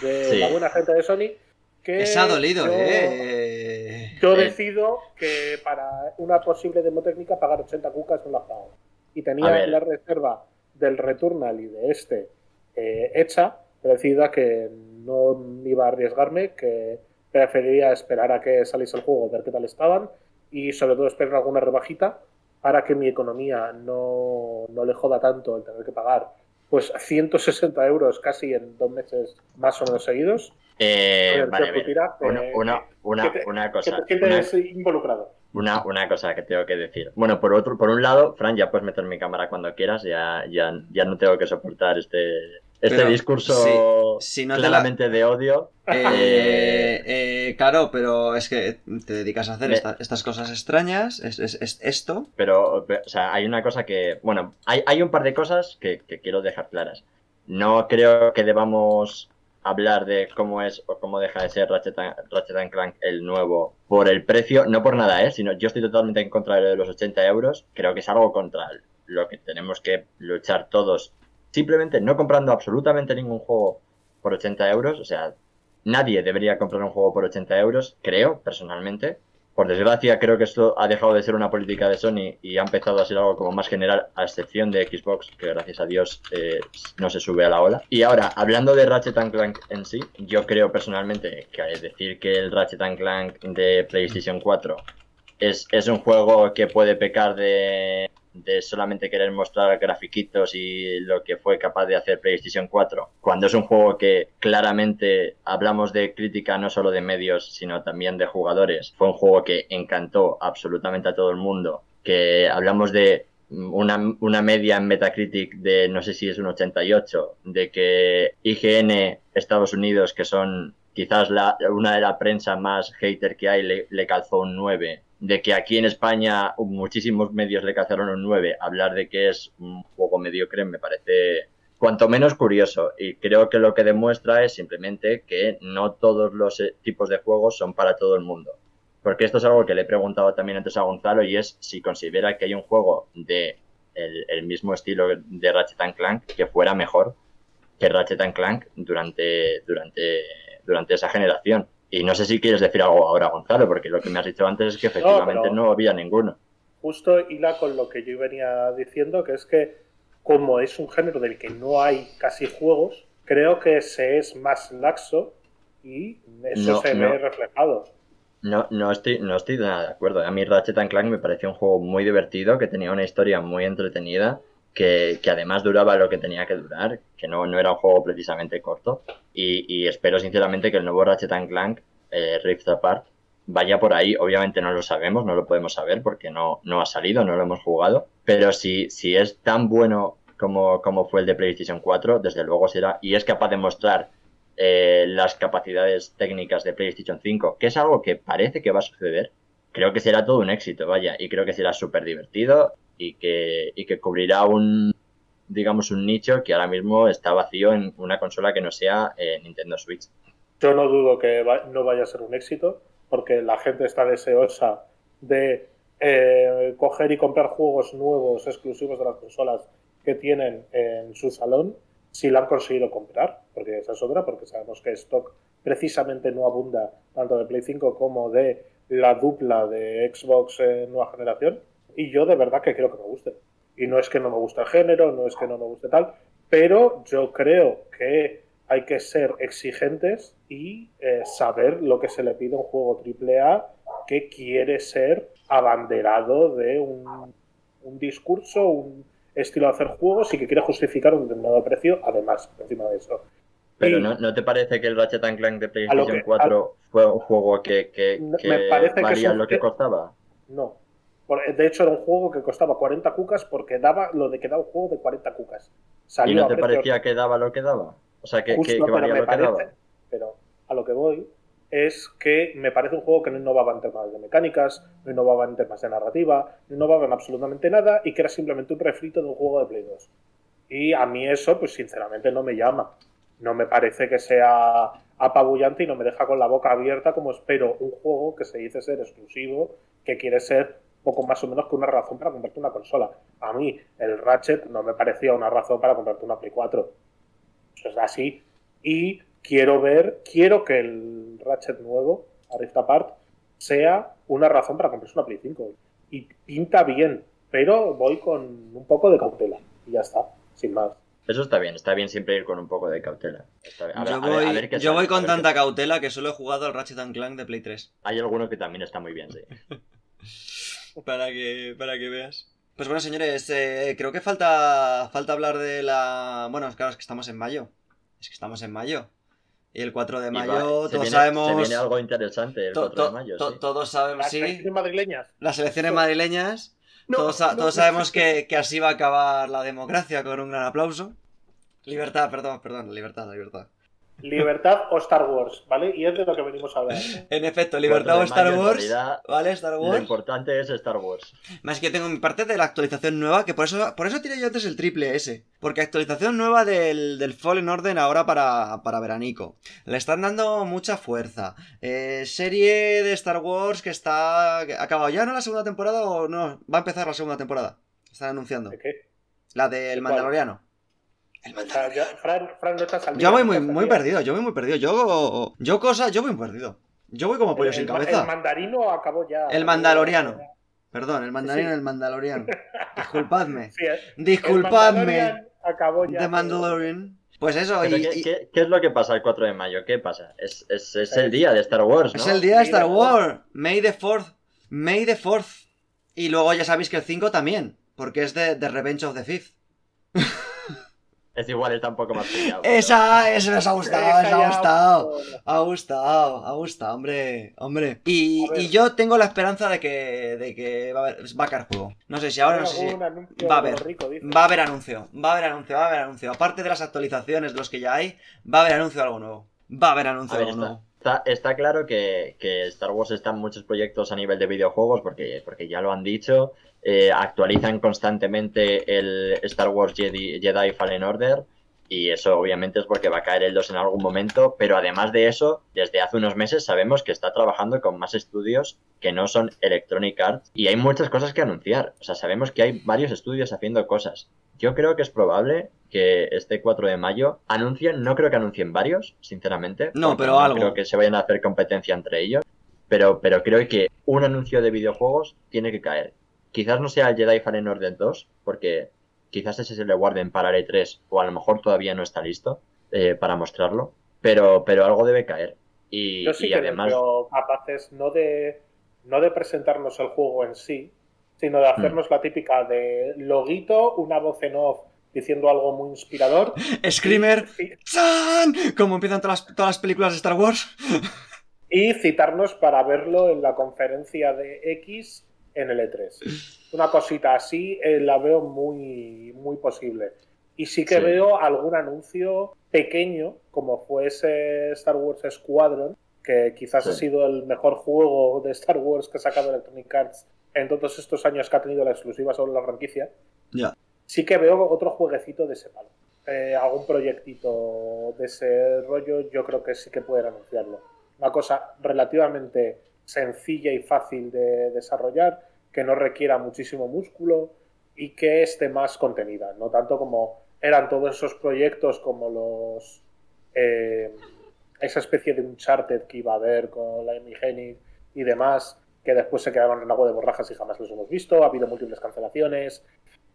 de la buena gente de Sony, que ha dolido, ¿eh? Yo decido que para una posible demo técnica pagar 80 cucas no las pago. Y tenía la reserva del Returnal y de este eh, hecha, decidida que no iba a arriesgarme, que preferiría esperar a que saliese el juego, ver qué tal estaban y sobre todo esperar alguna rebajita para que mi economía no, no le joda tanto el tener que pagar pues 160 euros casi en dos meses más o menos seguidos eh, vale, una, una, una, cosa. involucrado. Una, una cosa que tengo que decir. Bueno, por otro, por un lado, Fran, ya puedes meter mi cámara cuando quieras, ya, ya, ya no tengo que soportar este, este discurso claramente de odio. (laughs) Eh, eh, claro, pero es que te dedicas a hacer estas cosas extrañas, es, es, esto. Pero, o sea, hay una cosa que, bueno, hay, hay un par de cosas que, que quiero dejar claras. No creo que debamos hablar de cómo es o cómo deja de ser Ratchet, Ratchet Clank el nuevo por el precio, no por nada, ¿eh? sino yo estoy totalmente en contra de los 80 euros, creo que es algo contra lo que tenemos que luchar todos, simplemente no comprando absolutamente ningún juego por 80 euros, o sea, nadie debería comprar un juego por 80 euros, creo, personalmente, por desgracia, creo que esto ha dejado de ser una política de Sony y ha empezado a ser algo como más general, a excepción de Xbox, que gracias a Dios eh, no se sube a la ola. Y ahora, hablando de Ratchet Clank en sí, yo creo personalmente que decir que el Ratchet Clank de PlayStation 4 es, es un juego que puede pecar de de solamente querer mostrar grafiquitos y lo que fue capaz de hacer PlayStation 4, cuando es un juego que claramente hablamos de crítica no solo de medios, sino también de jugadores. Fue un juego que encantó absolutamente a todo el mundo, que hablamos de una, una, media en Metacritic de no sé si es un 88, de que IGN Estados Unidos, que son quizás la, una de la prensa más hater que hay, le, le calzó un 9 de que aquí en España muchísimos medios le cazaron un 9, hablar de que es un juego mediocre me parece cuanto menos curioso y creo que lo que demuestra es simplemente que no todos los eh, tipos de juegos son para todo el mundo. Porque esto es algo que le he preguntado también antes a Gonzalo y es si considera que hay un juego de el, mismo estilo de Ratchet Clank que fuera mejor que Ratchet Clank durante, durante, durante esa generación. Y no sé si quieres decir algo ahora, Gonzalo, porque lo que me has dicho antes es que efectivamente no, había ninguno. Justo hila con lo que yo venía diciendo, que es que como es un género del que no hay casi juegos, creo que se es más laxo y eso No, se no. ve reflejado. No, no estoy, no estoy nada de acuerdo. A mí Ratchet and Clank me pareció un juego muy divertido, que tenía una historia muy entretenida, que, además duraba lo que tenía que durar, que no, no era un juego precisamente corto. Y, espero sinceramente que el nuevo Ratchet Clank, eh, Rift Apart, vaya por ahí. Obviamente no lo sabemos, no lo podemos saber porque no, no ha salido, no lo hemos jugado. Pero si, si es tan bueno como, como fue el de PlayStation 4, desde luego será, y es capaz de mostrar eh, las capacidades técnicas de PlayStation 5, que es algo que parece que va a suceder, creo que será todo un éxito, vaya, y creo que será súper divertido y que, y que cubrirá un, digamos, un nicho que ahora mismo está vacío en una consola que no sea eh, Nintendo Switch. Yo no dudo que no vaya a ser un éxito, porque la gente está deseosa de eh, coger y comprar juegos nuevos exclusivos de las consolas que tienen en su salón, si la han conseguido comprar, porque esa es otra, porque sabemos que stock precisamente no abunda tanto de Play 5 como de la dupla de Xbox eh, nueva generación, y yo de verdad que quiero que me guste. Y no es que no me guste el género, no es que no me guste tal, pero yo creo que hay que ser exigentes y eh, saber lo que se le pide a un juego AAA que quiere ser abanderado de un, un discurso, un estilo de hacer juegos y que quiere justificar un determinado precio, además, encima de eso. Pero ¿no, ¿no te parece que el Ratchet Clank de PlayStation que- 4 fue un juego que, que, Me parece que valía es un- lo que costaba? No. De hecho, era un juego que costaba 40 cucas porque daba lo de que da un juego de 40 cucas. ¿Y Salió no a te parecía que daba lo que daba? O sea, que, Justo, que valía lo que parece- daba. Pero a lo que voy es que me parece un juego que no innovaba en temas de mecánicas, no innovaba en temas de narrativa, no innovaba en absolutamente nada y que era simplemente un refrito de un juego de Play 2. Y a mí eso, pues sinceramente no me llama. No me parece que sea apabullante y no me deja con la boca abierta como espero un juego que se dice ser exclusivo, que quiere ser poco más o menos que una razón para comprarte una consola. A mí el Ratchet no me parecía una razón para comprarte una Play 4. Eso es así. Y quiero ver, quiero que el Ratchet nuevo, a Rift Apart, sea una razón para comprarse una Play 5. Y pinta bien, pero voy con un poco de cautela. Y ya está, sin más. Eso está bien, está bien siempre ir con un poco de cautela. Está bien. A ver- yo a ver- voy, a ver qué yo voy a con ver qué tanta sale. cautela que solo he jugado al Ratchet and Clank de Play 3. Hay alguno que también está muy bien, sí. (laughs) Para que, para que veas. Pues bueno, señores, eh, creo que falta, falta hablar de la... Bueno, claro, es que estamos en mayo. Es que estamos en mayo. Y el 4 de va- mayo, se todos viene- sabemos... Se viene algo interesante el to- 4 de mayo, to- sí. Todos sabemos, Las sí. elecciones madrileñas. Las elecciones madrileñas. No, todos no, todos no. sabemos que, que así va a acabar la democracia con un gran aplauso. Libertad, perdón, perdón, libertad, libertad. Libertad o Star Wars, ¿vale? Y es de lo que venimos a hablar. (laughs) En efecto, libertad 4 o de Star Wars. realidad, ¿Vale? Star Lo Wars. importante es Star Wars. Más que tengo mi parte de la actualización nueva, que por eso, por eso tiré yo antes el triple S. Porque actualización nueva del, del Fallen Order ahora para, para veranico. Le están dando mucha fuerza. Eh, serie de Star Wars que está... que ¿Ha acabado ya, no? ¿La segunda temporada o no? Va a empezar la segunda temporada. Están anunciando. ¿De qué? La del ¿Cuál? Mandaloriano. El O sea, ya- Fran, Fran no estás al día, Yo voy muy, perdido, yo voy muy perdido. Yo, yo cosas, yo voy muy perdido. Yo voy como pollo El- sin el cabeza. El mandarino acabó ya. El mandaloriano. Perdón, el mandarino Sí. el mandaloriano. (laughs) Disculpadme. Sí, el- el Disculpadme. Mandalorian Acabó ya. The Mandalorian. Pues eso, y, ¿qué, y- qué- qué es lo que pasa el 4 de mayo? ¿Qué pasa? Es, es, es el día de Star Wars, ¿no? es el día de Star Wars. May the 4th. May the 4th. Y luego ya sabéis que el 5 también. Porque es de, de Revenge of the Fifth. (laughs) Es igual, está un poco más pillado. pero- Esa, eso nos ha gustado, Esa nos ha gustado. Ha gustado, ha gustado, hombre, hombre. Y, y yo tengo la esperanza de que, de que va a haber, va a caer juego. No sé si ahora, no sé si... Va a haber. rico. Va a haber anuncio, va a haber anuncio, va a haber anuncio. Aparte de las actualizaciones de los que ya hay, va a haber anuncio de algo nuevo. Va a haber anuncio A ver, algo está, nuevo. Está- claro que, que Star Wars está en muchos proyectos a nivel de videojuegos, porque, porque ya lo han dicho. eh, actualizan constantemente el Star Wars Jedi, Jedi Fallen Order. Y eso obviamente es porque va a caer el 2 en algún momento, pero además de eso, desde hace unos meses sabemos que está trabajando con más estudios que no son Electronic Arts y hay muchas cosas que anunciar. O sea, sabemos que hay varios estudios haciendo cosas. Yo creo que es probable que este 4 de mayo anuncien, no creo que anuncien varios, sinceramente. No, pero algo. Creo que se vayan a hacer competencia entre ellos. Pero, pero creo que un anuncio de videojuegos tiene que caer. Quizás no sea el Jedi Fallen Order 2, porque quizás ese se le guarden para el E3, o a lo mejor todavía no está listo eh, para mostrarlo. Pero, pero algo debe caer. Y, Yo sí y que además. veo capaces no de, no de presentarnos el juego en sí, sino de hacernos la típica de loguito, una voz en off diciendo algo muy inspirador. (laughs) Screamer. y, ¡Chan! Como empiezan todas las, todas las películas de Star Wars. (laughs) y citarnos para verlo en la conferencia de X en el E3. Una cosita así eh, la veo muy, muy posible. Y sí que Sí. veo algún anuncio pequeño, como fue ese Star Wars Squadron, que quizás Sí. ha sido el mejor juego de Star Wars que ha sacado Electronic Arts en todos estos años que ha tenido la exclusiva sobre la franquicia. Sí que veo otro jueguecito de ese palo. Eh, algún proyectito de ese rollo, yo creo que sí que pueden anunciarlo. Una cosa relativamente sencilla y fácil de desarrollar, que no requiera muchísimo músculo y que esté más contenida. No tanto como eran todos esos proyectos como los. eh, esa especie de Uncharted que iba a haber con la Emigenic y demás, que después se quedaron en agua de borrajas y jamás los hemos visto. Ha habido múltiples cancelaciones.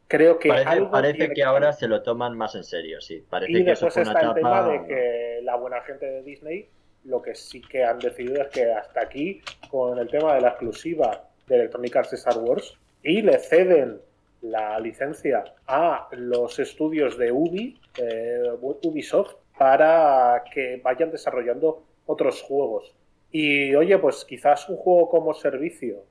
Creo que Parece, algo parece tiene que ahora se lo toman más en serio, sí. Parece y que eso después fue una está el tema de que la buena gente de Disney lo que sí que han decidido es que hasta aquí con el tema de la exclusiva de Electronic Arts de Star Wars y le ceden la licencia a los estudios de Ubi, eh, Ubisoft, para que vayan desarrollando otros juegos. Y oye, pues quizás un juego como servicio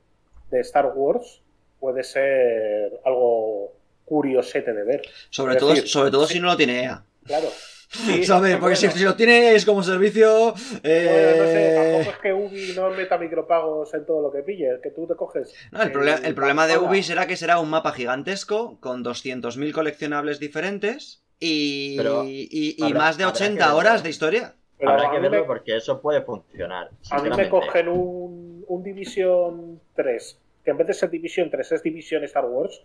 de Star Wars puede ser algo curiosete de ver. Sobre Es todo, decir, sobre todo sí. si no lo tiene EA. Claro. (laughs) Sí, ¿Sabes? Porque si, bueno. si lo tienes como servicio. Bueno, no sé, eh, tampoco es que Ubi no meta micropagos en todo lo que pille, que tú te coges. No, el, eh, problema, el problema de. Ubi será que será un mapa gigantesco con 200.000 coleccionables diferentes y, Pero y- y habrá- más de habrá que 80 verlo. horas de historia. Pero Habrá que verlo me- porque eso puede funcionar. A mí me cogen un, un Division 3, que en vez de ser Division 3 es Division Star Wars,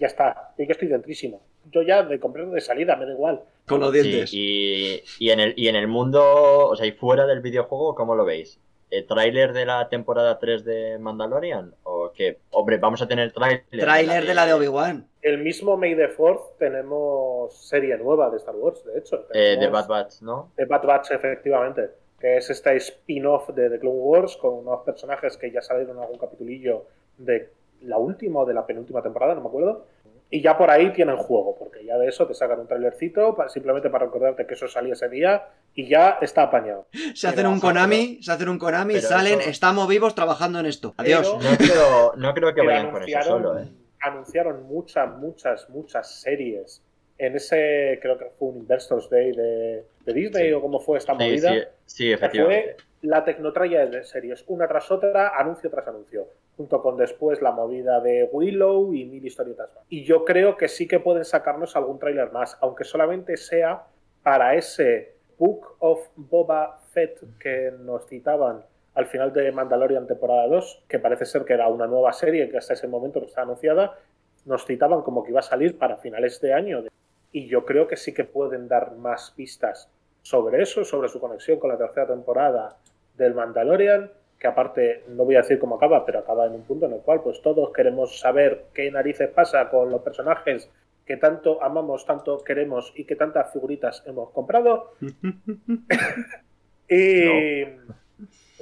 ya está. Yo ya estoy dentrísimo. Yo ya de comprar de salida, me da igual. Con los Sí, dientes. y, y, en el, y en el mundo, o sea, y fuera del videojuego, ¿cómo lo veis? ¿El tráiler de la temporada 3 de Mandalorian? ¿O qué? Hombre, vamos a tener tráiler. Tráiler de la de Obi-Wan. El mismo May the 4 tenemos serie nueva de Star Wars, de hecho. Eh, de Bad Batch, ¿no? de Bad Batch, efectivamente. Que es este spin-off de The Clone Wars con unos personajes que ya salieron en algún capitulillo de la última o de la penúltima temporada, no me acuerdo. Y ya por ahí tienen juego, porque ya de eso te sacan un trailercito simplemente para recordarte que eso salía ese día y ya está apañado. Se hacen Pero, un Konami, se hacen un Konami, salen, eso- estamos vivos trabajando en esto. Adiós. Pero- No creo, no creo que vayan con eso solo, ¿eh? anunciaron muchas, muchas, muchas series en ese, creo que fue un Investors Day de, de Disney Sí. o cómo fue esta Sí, movida. sí, sí, efectivamente. fue la tecnotraya de series, una tras otra, anuncio tras anuncio, junto con después la movida de Willow y mil historietas más. Y yo creo que sí que pueden sacarnos algún tráiler más, aunque solamente sea para ese Book of Boba Fett que nos citaban al final de Mandalorian temporada 2, que parece ser que era una nueva serie que hasta ese momento no está anunciada, nos citaban como que iba a salir para finales de año. Y yo creo que sí que pueden dar más pistas sobre eso, sobre su conexión con la tercera temporada del Mandalorian, que aparte no voy a decir cómo acaba, pero acaba en un punto en el cual pues todos queremos saber qué narices pasa con los personajes que tanto amamos, tanto queremos y que tantas figuritas hemos comprado. (laughs) y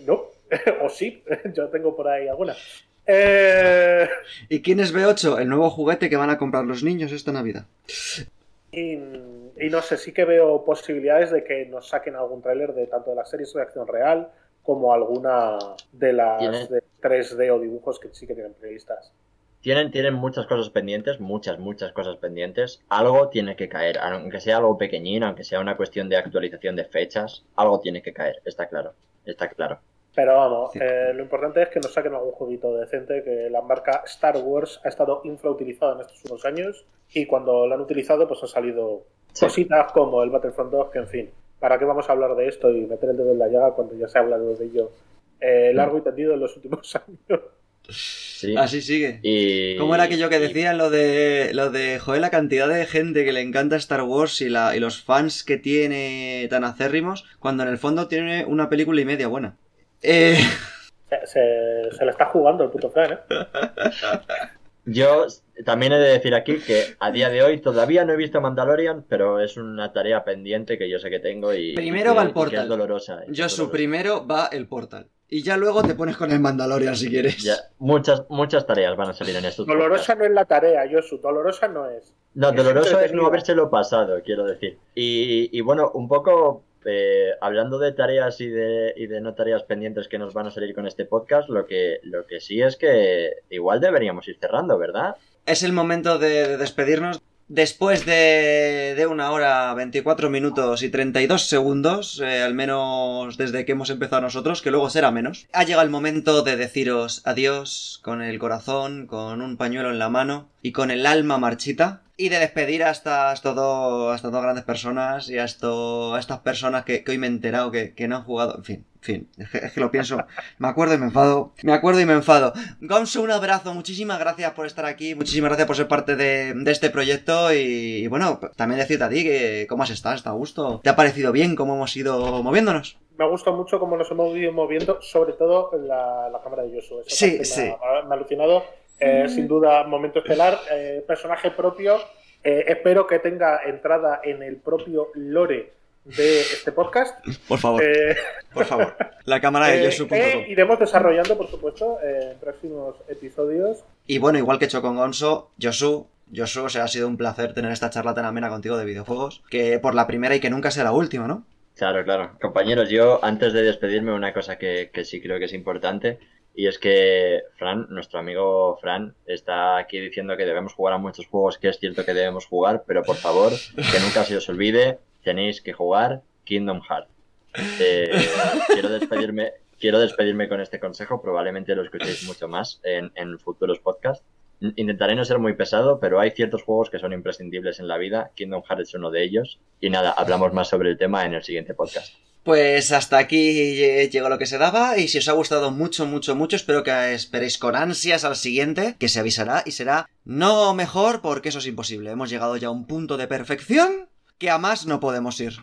no, (laughs) o sí, (laughs) yo tengo por ahí alguna. Eh, ¿Y quién es B8? El nuevo juguete que van a comprar los niños esta Navidad. Y, y no sé, sí que veo posibilidades de que nos saquen algún tráiler de tanto de las series de acción real como alguna de las Tiene- de 3D o dibujos que sí que tienen previstas. Tienen, tienen muchas cosas pendientes, muchas, muchas cosas pendientes. Algo tiene que caer, aunque sea algo pequeñino, aunque sea una cuestión de actualización de fechas, algo tiene que caer, está claro, está claro. Pero vamos, Sí. eh, lo importante es que nos saquen algún jueguito decente, que la marca Star Wars ha estado infrautilizada en estos unos años y cuando la han utilizado pues ha salido cositas como el Battlefront 2, que en fin, ¿para qué vamos a hablar de esto y meter el dedo en la llaga cuando ya se ha hablado de ello eh, largo y tendido en los últimos (laughs) años? Sí. Así sigue. Y, ¿Cómo era aquello que y- decían lo de lo de joder la cantidad de gente que le encanta Star Wars y la y los fans que tiene tan acérrimos cuando en el fondo tiene una película y media buena? Eh, Se, se, se le está jugando el puto Fran, ¿eh? (laughs) Yo también he de decir aquí que a día de hoy todavía no he visto Mandalorian, pero es una tarea pendiente que yo sé que tengo y, Primero y va el Portal. es dolorosa. es yo su dolorosa. primero va el Portal y ya luego te pones con el Mandalorian si quieres. Ya, muchas, muchas tareas van a salir en estos Dolorosa no es la tarea, Yosu, dolorosa no es. No, Es doloroso es no habérselo pasado, quiero decir. Y, y bueno, un poco eh, hablando de tareas y de, y de no tareas pendientes que nos van a salir con este podcast, lo que, lo que sí es que igual deberíamos ir cerrando, ¿verdad? Es el momento de, de despedirnos. Después de, de una hora, 24 minutos y 32 segundos, eh, al menos desde que hemos empezado nosotros, que luego será menos, ha llegado el momento de deciros adiós con el corazón, con un pañuelo en la mano y con el alma marchita. Y de despedir a estas, dos, a estas dos grandes personas y a, esto, a estas personas que, que hoy me he enterado que, que no han jugado. En fin, en fin, es que, es que lo pienso. Me acuerdo y me enfado. Me acuerdo y me enfado. Gonzo, un abrazo. Muchísimas gracias por estar aquí. Muchísimas gracias por ser parte de, de este proyecto. Y, y bueno, también decirte a ti que cómo has estado. ¿Está a gusto? ¿Te ha parecido bien cómo hemos ido moviéndonos? Me gusta mucho cómo nos hemos ido moviendo, sobre todo la, la cámara de Yosu. Esa Sí, sí. Me ha, me ha alucinado. Eh, sin duda, momento estelar, eh, personaje propio. Eh, espero que tenga entrada en el propio lore de este podcast. Por favor, Eh, por favor. La cámara de (laughs) eh, que iremos desarrollando, por supuesto, eh, en próximos episodios. Y bueno, igual que he hecho con Gonzo, Josu, Josu, o sea, ha sido un placer tener esta charla tan amena contigo de videojuegos. Que por la primera y que nunca sea la última, ¿no? Claro, claro. Compañeros, yo antes de despedirme, una cosa que, que sí creo que es importante. Y es que Fran, nuestro amigo Fran, está aquí diciendo que debemos jugar a muchos juegos, que es cierto que debemos jugar, pero por favor, que nunca se os olvide, tenéis que jugar Kingdom Hearts. Eh, quiero despedirme, quiero despedirme con este consejo, probablemente lo escuchéis mucho más en, en futuros podcasts. Intentaré no ser muy pesado, pero hay ciertos juegos que son imprescindibles en la vida. Kingdom Hearts es uno de ellos. Y nada, hablamos más sobre el tema en el siguiente podcast. Pues hasta aquí llegó lo que se daba y si os ha gustado mucho, mucho, mucho, espero que esperéis con ansias al siguiente, que se avisará y será no mejor porque eso es imposible. Hemos llegado ya a un punto de perfección que a más no podemos ir.